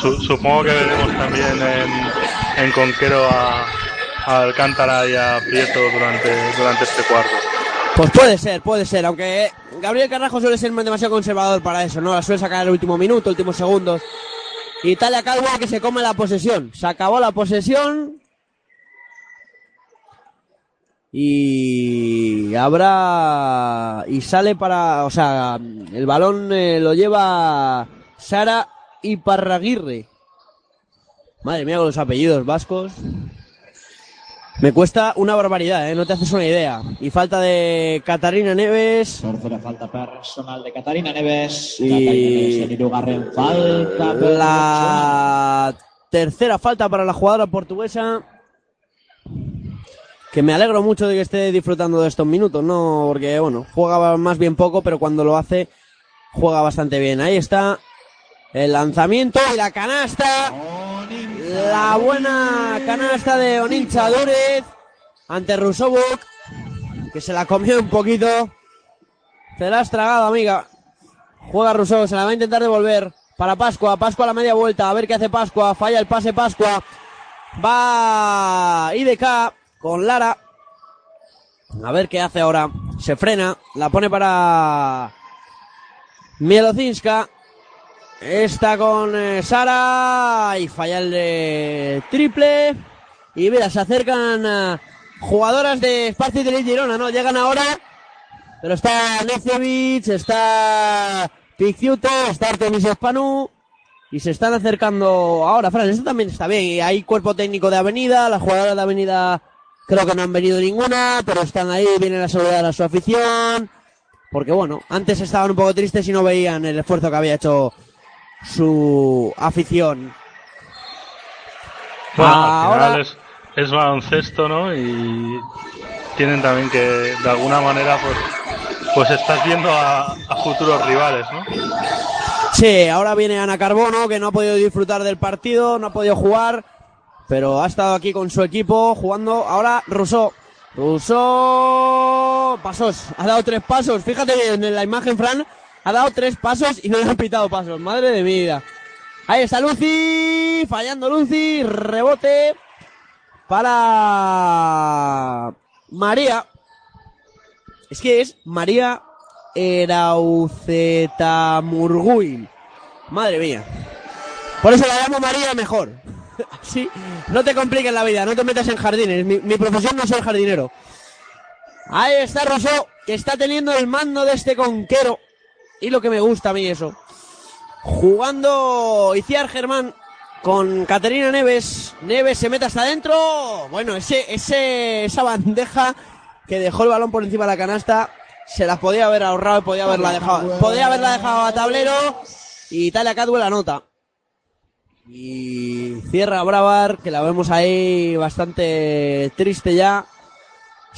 Speaker 25: Su- supongo que veremos también en, en Conquero a, Alcántara y a Prieto durante, durante este cuarto.
Speaker 1: Pues puede ser, puede ser, aunque Gabriel Carrajo suele ser demasiado conservador para eso, ¿no? La suele sacar el último minuto, últimos segundos. Y Talia Caldwell que se come la posesión. Se acabó la posesión. Y habrá. Y sale para. O sea, el balón eh, lo lleva Sara Iparraguirre. Madre mía, con los apellidos vascos. Me cuesta una barbaridad, ¿eh? No te haces una idea. Y falta de Catarina Neves.
Speaker 2: Tercera falta personal de Catarina Neves.
Speaker 1: Y-
Speaker 2: Catarina Neves en Irugarren, falta.
Speaker 1: La tercera falta para la jugadora portuguesa. Que me alegro mucho de que esté disfrutando de estos minutos, ¿no? Porque, bueno, juega más bien poco, pero cuando lo hace, juega bastante bien. Ahí está el lanzamiento y la canasta. La buena canasta de Onincha Dúrez ante Rusovuk, que se la comió un poquito. Te la has tragado, amiga. Juega Rousseau, se la va a intentar devolver para Pascua. Pascua a la media vuelta, a ver qué hace Pascua. Falla el pase Pascua. Va IDK con Lara. A ver qué hace ahora. Se frena, la pone para Mielocinska. Está con eh, Sara y falla el de triple. Y mira, se acercan eh, jugadoras de Sparci de Girona, ¿no? Llegan ahora pero está Necevic, está Picciuto, está Artemis Espanu. Y se están acercando ahora, Fran, esto también está bien. Y hay cuerpo técnico de Avenida, las jugadoras de Avenida creo que no han venido ninguna, pero están ahí, vienen a saludar a su afición. Porque bueno, antes estaban un poco tristes y no veían el esfuerzo que había hecho su afición.
Speaker 25: Bueno,
Speaker 1: Ahora-
Speaker 25: al final es, es baloncesto, ¿no? Y tienen también que, de alguna manera, pues, pues estás viendo a, a futuros rivales, ¿no?
Speaker 1: Sí, ahora viene Ana Carbono, que no ha podido disfrutar del partido, no ha podido jugar, pero ha estado aquí con su equipo jugando. Ahora Rousseau. Rousseau. Pasos. Ha dado tres pasos. Fíjate en la imagen, Fran. Ha dado tres pasos y no le han pitado pasos. Madre de vida. Ahí está Lucy. Fallando Lucy. Rebote. Para María. Es que es María Eraucetamurguil. Madre mía. Por eso la llamo María mejor. Así, no te compliques la vida, no te metas en jardines. Mi, mi profesión no soy jardinero. Ahí está Rosso, que está teniendo el mando de este conquero. Y lo que me gusta a mí eso. Jugando Iciar Germán con Caterina Neves. Neves se mete hasta adentro. Bueno, ese, ese, esa bandeja que dejó el balón por encima de la canasta. Se las podía haber ahorrado y podía haberla dejado. Podía haberla dejado a tablero. Y Talia Cadwell anota. Y cierra Bravar, que la vemos ahí bastante triste ya.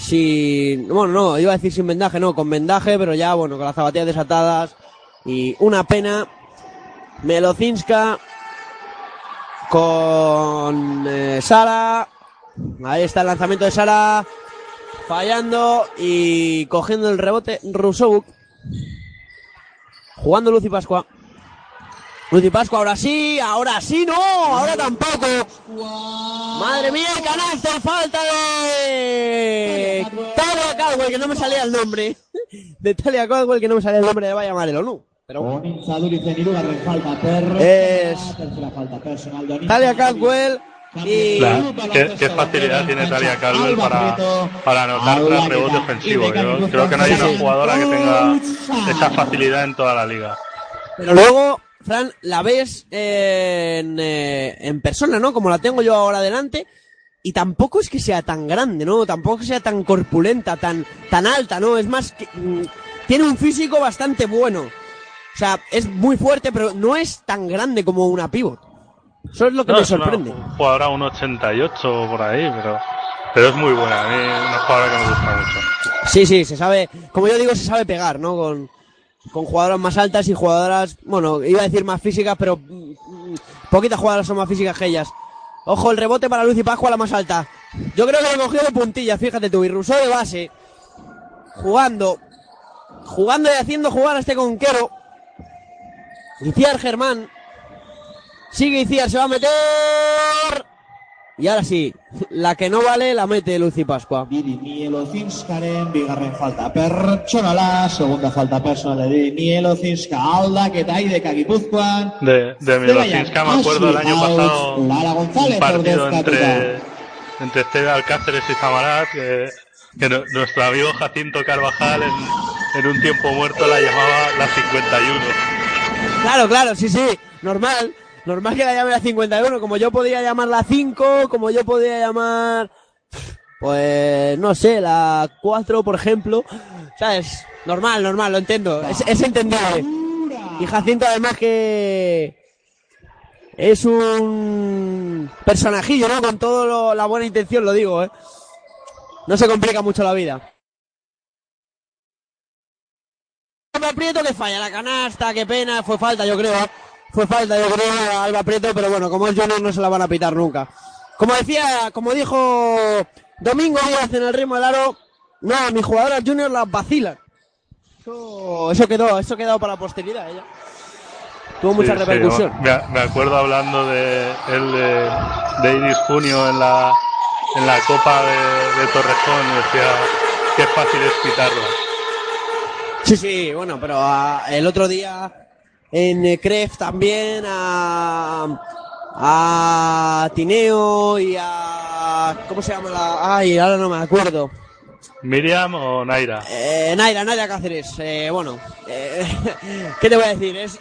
Speaker 1: Sin, bueno, no, iba a decir sin vendaje, no, con vendaje, pero ya, bueno, con las zapatillas desatadas. Y una pena. Melocinska con eh, Sara. Ahí está el lanzamiento de Sara. Fallando y cogiendo el rebote Rusovuk. Jugando Lucy Pascua. Lucy Pascua, ahora sí, ahora sí, no, ahora tampoco. Madre mía, el canasto, falta de Talia Caldwell, que no me salía el nombre. De Talia Caldwell, que no me salía el nombre de Vaya Marelo, no. Pero bueno. Es Talia Caldwell y
Speaker 25: Claro, ¿Qué, qué facilidad tiene Talia Caldwell para, para anotar tras rebote ofensivo. Yo creo que no hay una jugadora que tenga esa facilidad en toda la liga.
Speaker 1: Pero luego, Fran, la ves en, eh, en persona, ¿no? Como la tengo yo ahora delante. Y tampoco es que sea tan grande, ¿no? Tampoco que sea tan corpulenta, tan, tan alta, ¿no? Es más que, mm, tiene un físico bastante bueno. O sea, es muy fuerte, pero no es tan grande como una pivot. Eso es lo que
Speaker 25: No,
Speaker 1: me
Speaker 25: es una
Speaker 1: sorprende.
Speaker 25: jugadora un 88 por ahí, pero, pero es muy buena. A mí es una jugadora que me gusta mucho.
Speaker 1: Sí, sí, se sabe, como yo digo, se sabe pegar, ¿no? Con, con jugadoras más altas y jugadoras, bueno, iba a decir más físicas, pero mm, mm, poquitas jugadoras son más físicas que ellas. Ojo, el rebote para Lucy Pascua, la más alta. Yo creo que lo cogió de puntilla, fíjate tú, y Rousseau de base, jugando, jugando y haciendo jugar a este conquero. Iciar Germán. Sigue Iciar, se va a meter. Y ahora sí, la que no vale la mete Lucy Pascua.
Speaker 2: Mielocinskaren bigarren falta pertsonala, segunda falta personal de Mielocinska aldaketa ideka Gipuzkoan.
Speaker 25: De, de Milosinska me acuerdo el año pasado
Speaker 2: Lara González
Speaker 25: un partido entre, entre Estela Alcáceres y Samarat que, que no- nuestro amigo Jacinto Carvajal en, en un tiempo muerto la llamaba la 51.
Speaker 1: Claro, claro, sí, sí, normal. Normal que la llame la 51, como yo podía llamar la 5, como yo podía llamar, pues, no sé, la 4, por ejemplo. ¿Sabes? Normal, normal, lo entiendo. Es, es entendible. Y Jacinto además que es un personajillo, ¿no? Con toda la buena intención, lo digo, ¿eh? No se complica mucho la vida. Prieto que falla la canasta, qué pena, fue falta yo creo. Fue falta yo creo a Alba Prieto, pero bueno, como es Junior no se la van a pitar nunca. Como decía, como dijo Domingo Díaz en el ritmo del aro, no, mis jugadoras Junior las vacilan. Eso, eso quedó, eso quedó para la posteridad ella. Tuvo mucha
Speaker 25: Sí, sí,
Speaker 1: repercusión.
Speaker 25: me, me acuerdo hablando de él de, de Iris Junio en la, en la Copa de, de Torrejón y decía que fácil es pitarla.
Speaker 1: Sí, sí, bueno, pero ah, el otro día en eh, Cref también a, a Tineo y a... ¿Cómo se llama la...? Ay, ahora no me acuerdo.
Speaker 25: ¿Miriam o Naira?
Speaker 1: Eh, Naira, Naira Cáceres. Eh, bueno, eh, ¿qué te voy a decir? Es, eh,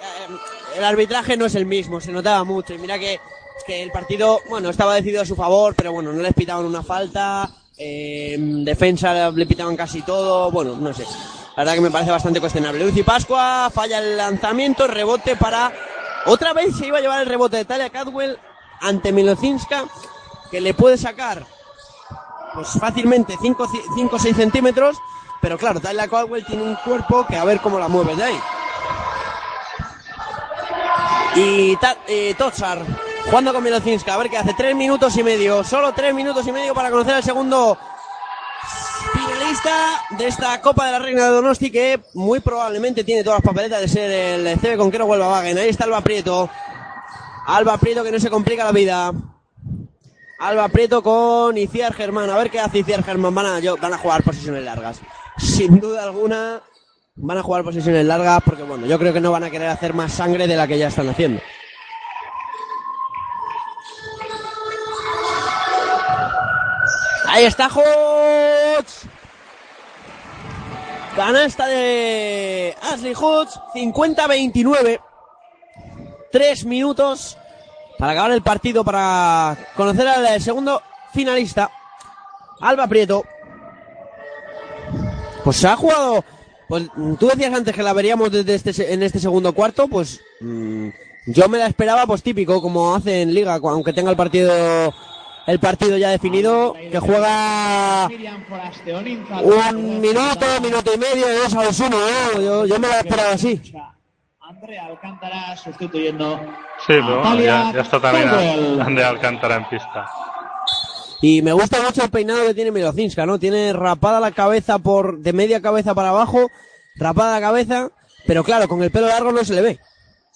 Speaker 1: el arbitraje no es el mismo, se notaba mucho. Y mira que, que el partido, bueno, estaba decidido a su favor, pero bueno, no les pitaban una falta. eh, en defensa le pitaban casi todo. Bueno, no sé. La verdad que me parece bastante cuestionable. Lucy Pascua falla el lanzamiento, rebote para. Otra vez se iba a llevar el rebote de Talia Cadwell ante Milocinska, que le puede sacar pues fácilmente 5 o 6 centímetros, pero claro, Tyler Caldwell tiene un cuerpo que a ver cómo la mueve de ahí. Y, y Totsar jugando con Milocinska. A ver qué hace. Tres minutos y medio. Solo tres minutos y medio para conocer al segundo finalista de esta Copa de la Reina de Donosti que muy probablemente tiene todas las papeletas de ser el CB Conquero Huelva Wagen. Ahí está Alba Prieto. Alba Prieto que no se complica la vida. Alba Prieto con Iciar Germán. A ver qué hace Iciar Germán. Van a, yo- van a jugar posiciones largas. Sin duda alguna van a jugar posiciones largas porque bueno, yo creo que no van a querer hacer más sangre de la que ya están haciendo. Ahí está Hoots. Canasta de Ashley Hoots. 50-29. Tres minutos para acabar el partido, para conocer al segundo finalista. Alba Prieto. Pues se ha jugado. Pues tú decías antes que la veríamos desde este, en este segundo cuarto, pues mm, yo me la esperaba, pues típico, como hace en Liga, aunque tenga el partido el partido ya definido, que juega un minuto, minuto y medio, dos a los uno, ¿no? Yo, yo me la esperaba así.
Speaker 2: Andrea Alcántara sustituyendo
Speaker 25: Sí, pero ya, ya está también Andrea Alcántara en pista.
Speaker 1: Y me gusta mucho el peinado que tiene Milocinska, ¿no? Tiene rapada la cabeza por de media cabeza para abajo, rapada la cabeza, pero claro, con el pelo largo no se le ve.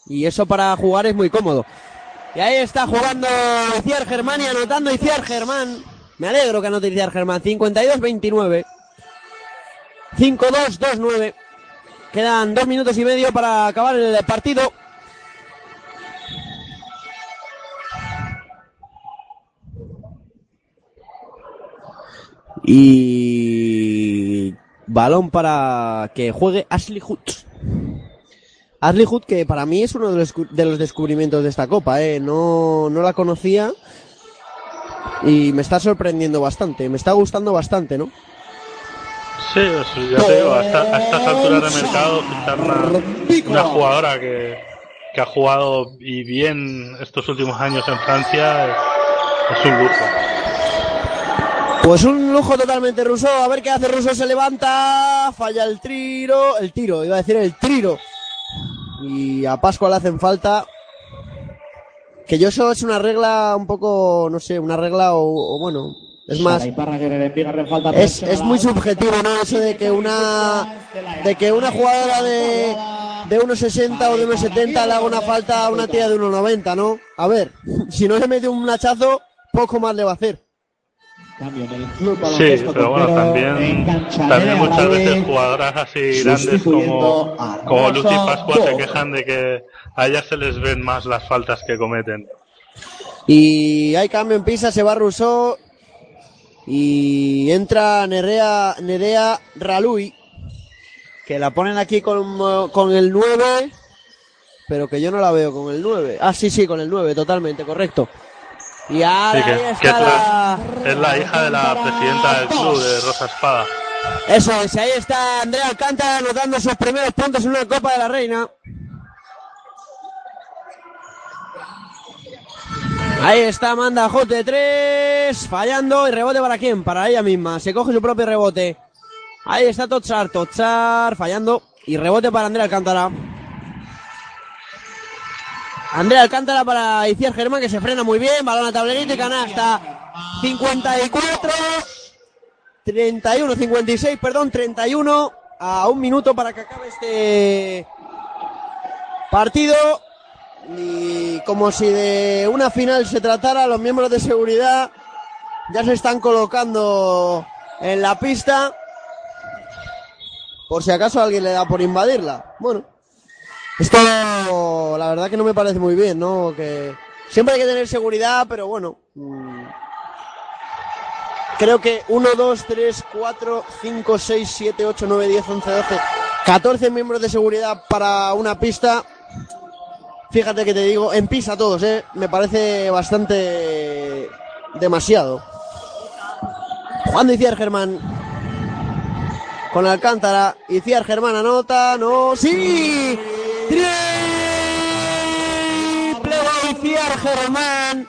Speaker 1: Y eso para jugar es muy cómodo. Y ahí está jugando Iciar Germán y anotando Iciar Germán. Me alegro que anote Iciar Germán. 52-29. 5-2-2-9. Quedan dos minutos y medio para acabar el partido. Y balón para que juegue Ashley Hood. Ashley Hood que para mí es uno de los, de los descubrimientos de esta copa, ¿eh? no, no la conocía y me está sorprendiendo bastante, me está gustando bastante, ¿no?
Speaker 25: Sí, eso ya te digo, a, esta- a estas alturas de mercado, fichar una, una jugadora que, que ha jugado y bien estos últimos años en Francia es, es un lujo.
Speaker 1: Pues un lujo totalmente ruso. A ver qué hace Russo. Se levanta. Falla el tiro. El tiro. Iba a decir el tiro. Y a Pascua le hacen falta. Que yo eso es una regla un poco, no sé, una regla o, o bueno, es más, es, es muy subjetivo, ¿no? Eso de que una, de que una jugadora de, de 1,60 o de 1,70 le haga una falta a una tía de 1,90, ¿no? A ver, si no le mete un hachazo, poco más le va a hacer.
Speaker 2: Cambio en el club
Speaker 25: Sí, pero bueno, también, también muchas veces jugadoras así grandes como, como Lucy Pascua se quejan de que a ellas se les ven más las faltas que cometen.
Speaker 1: Y hay cambio en pisa, se va Rousseau y entra Nerea, Nerea Ralui, que la ponen aquí con, con el 9, pero que yo no la veo con el 9. Ah, sí, sí, con el 9, totalmente, correcto. Y ahora
Speaker 25: Sí, que,
Speaker 1: ahí
Speaker 25: que
Speaker 1: está
Speaker 25: es,
Speaker 1: la...
Speaker 25: la, es la hija de la presidenta del club, de Rosa Espada.
Speaker 1: Eso es, ahí está Andrea Alcántara anotando sus primeros puntos en una Copa de la Reina. Ahí está Amanda Hot de tres, fallando y rebote para quién, para ella misma, se coge su propio rebote. Ahí está Tochar, Tochar fallando y rebote para Andrea Alcántara. Andrea Alcántara para Iciar Germán que se frena muy bien, balón a tablerito y canasta. 54, 31, 56, perdón, 31 a un minuto para que acabe este partido. Y como si de una final se tratara, los miembros de seguridad ya se están colocando en la pista. Por si acaso alguien le da por invadirla. Bueno, esto la verdad que no me parece muy bien, ¿no? Que siempre hay que tener seguridad, pero bueno. mm, Creo que 1, 2, 3, 4, 5, 6, 7, 8, 9, 10, 11, 12, 14 miembros de seguridad para una pista. Fíjate que te digo, en pista todos, ¿eh? Me parece bastante demasiado. Juan de Iciar Germán. Con Alcántara. Iciar Germán anota. No. ¡Sí! ¡Triple de Germán!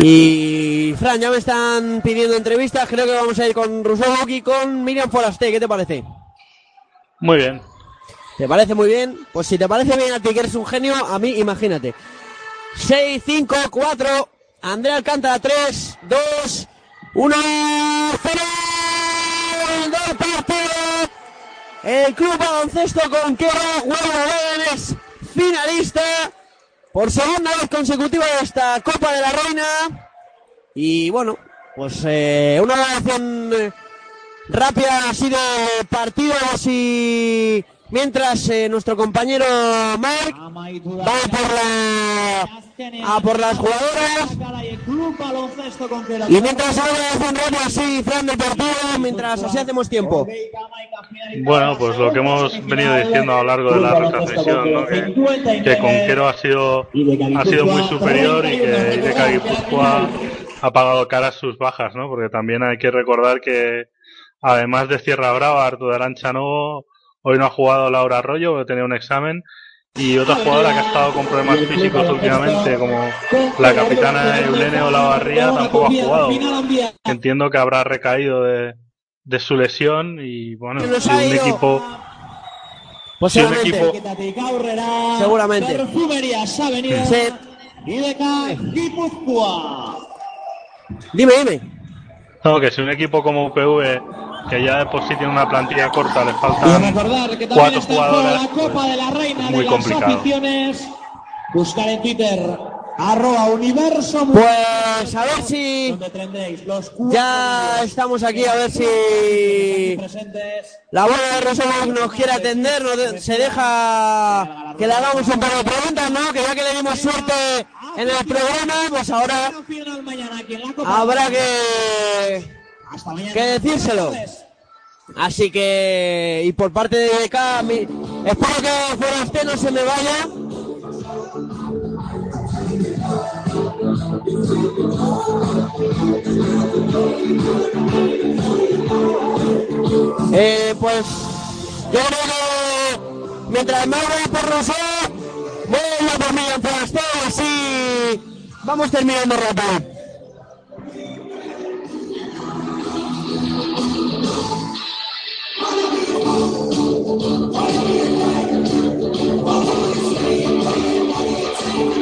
Speaker 1: Y Fran, ya me están pidiendo entrevistas, creo que vamos a ir con Rousseau y con Miriam Forasté, ¿qué te parece?
Speaker 3: Muy bien.
Speaker 1: ¿Te parece muy bien? Pues si te parece bien a ti que eres un genio, a mí imagínate. 6, 5, 4, Andrea Alcántara 3, 2, 1, 0. El del partido. El Club Baloncesto Conquera Huelva es finalista por segunda vez consecutiva de esta Copa de la Reina. Y bueno, pues eh, una evaluación eh, rápida así de partidos y mientras eh, nuestro compañero Mark va por la a por las jugadoras y mientras hago una evaluación rápida así Fran del partido mientras así hacemos tiempo
Speaker 3: Bueno, pues lo que hemos venido diciendo a lo largo de la retransmisión, ¿no? que, que Conquero ha sido, ha sido muy superior y que Ideca Guipúzcoa ha pagado caras sus bajas, ¿no? porque también hay que recordar que además de Sierra Brava, Arturo Arancha no, hoy no ha jugado Laura Arroyo, porque tenía un examen, y otra jugadora que ha estado con problemas físicos últimamente, como la capitana Eulene Olavarría, tampoco ha jugado. Entiendo que habrá recaído de, de su lesión y bueno, si un equipo... Si un
Speaker 1: Posiblemente.
Speaker 3: equipo
Speaker 1: Seguramente. Sí.
Speaker 2: Ideca Guipúzcoa.
Speaker 1: Dime, dime.
Speaker 3: No, que si un equipo como UPV, que ya de por sí tiene una plantilla corta, le
Speaker 2: Y
Speaker 3: faltan
Speaker 2: recordar que también
Speaker 3: cuatro
Speaker 2: está en juego
Speaker 3: jugadoras,
Speaker 2: la Copa de la Reina
Speaker 3: muy
Speaker 2: de las
Speaker 3: complicado.
Speaker 2: aficiones. Buscar en Twitter arroba universo.
Speaker 1: Pues a ver si ya estamos aquí a ver si la bola de Rosario nos quiere atender, nos de- se deja que le hagamos un par de preguntas, ¿no? Que ya que le dimos suerte en el programa, pues ahora habrá que, que decírselo. Así que, y por parte de acá, mi- espero que Foraste no se me vaya. Eh, pues yo creo que mientras me voy por Rosé, voy a ir por Miguel Foraste, así vamos terminando rápido.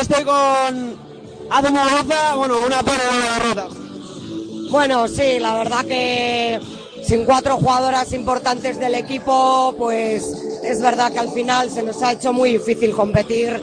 Speaker 1: estoy con Hace Muguruza, bueno, una pena de una derrota.
Speaker 26: Bueno, sí, la verdad que sin cuatro jugadoras importantes del equipo, pues es verdad que al final se nos ha hecho muy difícil competir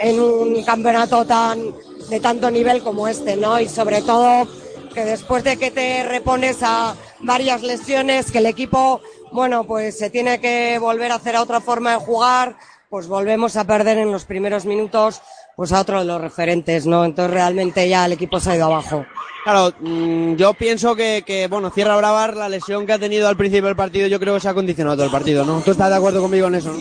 Speaker 26: en un campeonato tan de tanto nivel como este, ¿no? Y sobre todo que después de que te repones a varias lesiones, que el equipo, bueno, pues se tiene que volver a hacer a otra forma de jugar, pues volvemos a perder en los primeros minutos, pues a otro de los referentes, ¿no? Entonces realmente ya el equipo se ha ido abajo.
Speaker 1: Claro, mm, yo pienso que, que, bueno, Cierra Bravar, la lesión que ha tenido al principio del partido, yo creo que se ha condicionado todo el partido, ¿no? ¿Tú estás de acuerdo conmigo en eso, no?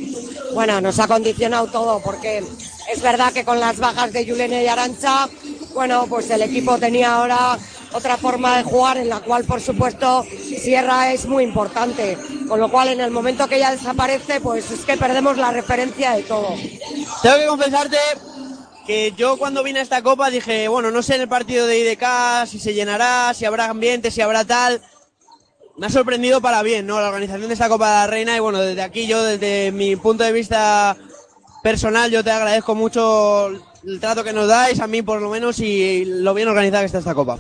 Speaker 26: Bueno, nos ha condicionado todo porque es verdad que con las bajas de Yulene y Arancha, bueno, pues el equipo tenía ahora otra forma de jugar en la cual, por supuesto, Sierra es muy importante. Con lo cual, en el momento que ella desaparece, pues es que perdemos la referencia de todo.
Speaker 1: Tengo que confesarte que yo cuando vine a esta copa dije, bueno, no sé en el partido de IDK si se llenará, si habrá ambiente, si habrá tal. Me ha sorprendido para bien, ¿no? La organización de esta Copa de la Reina y bueno, desde aquí yo, desde mi punto de vista personal, yo te agradezco mucho el trato que nos dais, a mí por lo menos, y lo bien organizada que está esta Copa.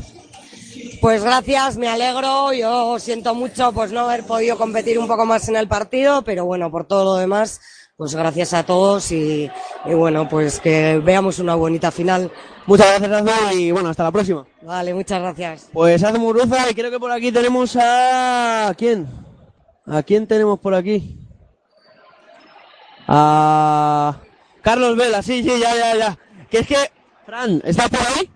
Speaker 26: Pues gracias, me alegro. Yo siento mucho pues no haber podido competir un poco más en el partido, pero bueno, por todo lo demás, pues gracias a todos y, y bueno, pues que veamos una bonita final.
Speaker 1: Muchas gracias, Azul, y bueno, hasta la próxima.
Speaker 26: Vale, muchas gracias.
Speaker 1: Pues hace Muruza y creo que por aquí tenemos a... ¿a quién? ¿A quién tenemos por aquí? A... Carlos Vela, sí, sí, ya, ya, ya. Que es que... Fran, ¿estás por ahí?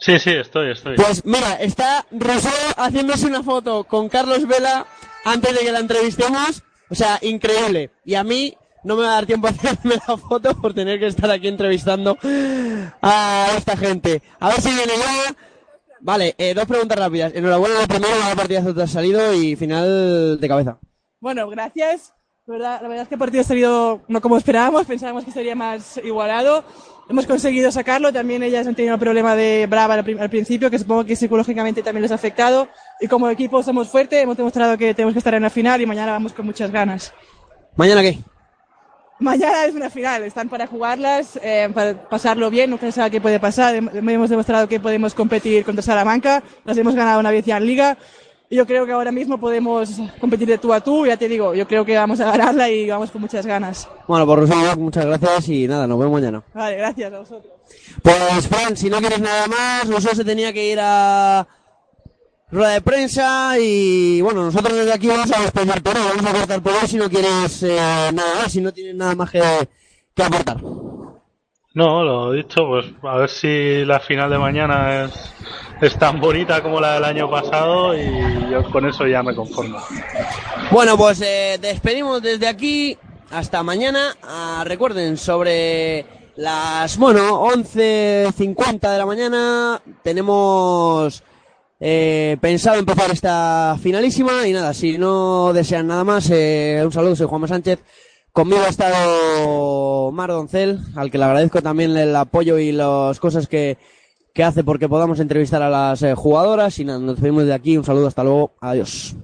Speaker 25: Sí, sí, estoy, estoy.
Speaker 1: Pues mira, está Rosario haciéndose una foto con Carlos Vela antes de que la entrevistemos. O sea, increíble. Y a mí no me va a dar tiempo a hacerme la foto por tener que estar aquí entrevistando a esta gente. A ver si viene ya. Vale, eh, dos preguntas rápidas. Enhorabuena lo primero, la partidazo te has salido y final de cabeza.
Speaker 27: Bueno, gracias. La verdad, la verdad es que el partido ha salido no como esperábamos, pensábamos que sería más igualado. Hemos conseguido sacarlo, también ellas han tenido un problema de brava al principio, que supongo que psicológicamente también les ha afectado. Y como equipo somos fuertes, hemos demostrado que tenemos que estar en la final y mañana vamos con muchas ganas.
Speaker 1: ¿Mañana qué?
Speaker 27: Mañana es una final, están para jugarlas, eh, para pasarlo bien, nunca se sabe qué puede pasar. Hem- Hemos demostrado que podemos competir contra Salamanca, las hemos ganado una vez ya en Liga. Y yo creo que ahora mismo podemos competir de tú a tú, ya te digo, yo creo que vamos a ganarla y vamos con muchas ganas.
Speaker 1: Bueno, por Rosario, muchas gracias y nada, nos vemos mañana.
Speaker 27: Vale, gracias a vosotros.
Speaker 1: Pues Fran, si no quieres nada más, nosotros se tenía que ir a rueda de prensa y bueno, nosotros desde aquí vamos a despedir por hoy, vamos a cortar por hoy si no quieres eh, nada más, si no tienes nada más que, que aportar.
Speaker 25: No, lo dicho, pues a ver si la final de mañana es, es tan bonita como la del año pasado y yo con eso ya me conformo.
Speaker 1: Bueno, pues eh, despedimos desde aquí hasta mañana. Ah, recuerden, sobre las, bueno, 11.50 de la mañana tenemos eh, pensado empezar esta finalísima y nada, si no desean nada más, eh, un saludo, soy Juanma Sánchez. Conmigo ha estado Mar Doncel, al que le agradezco también el apoyo y las cosas que, que hace porque podamos entrevistar a las eh, jugadoras. Y nada, nos despedimos de aquí. Un saludo, hasta luego. Adiós.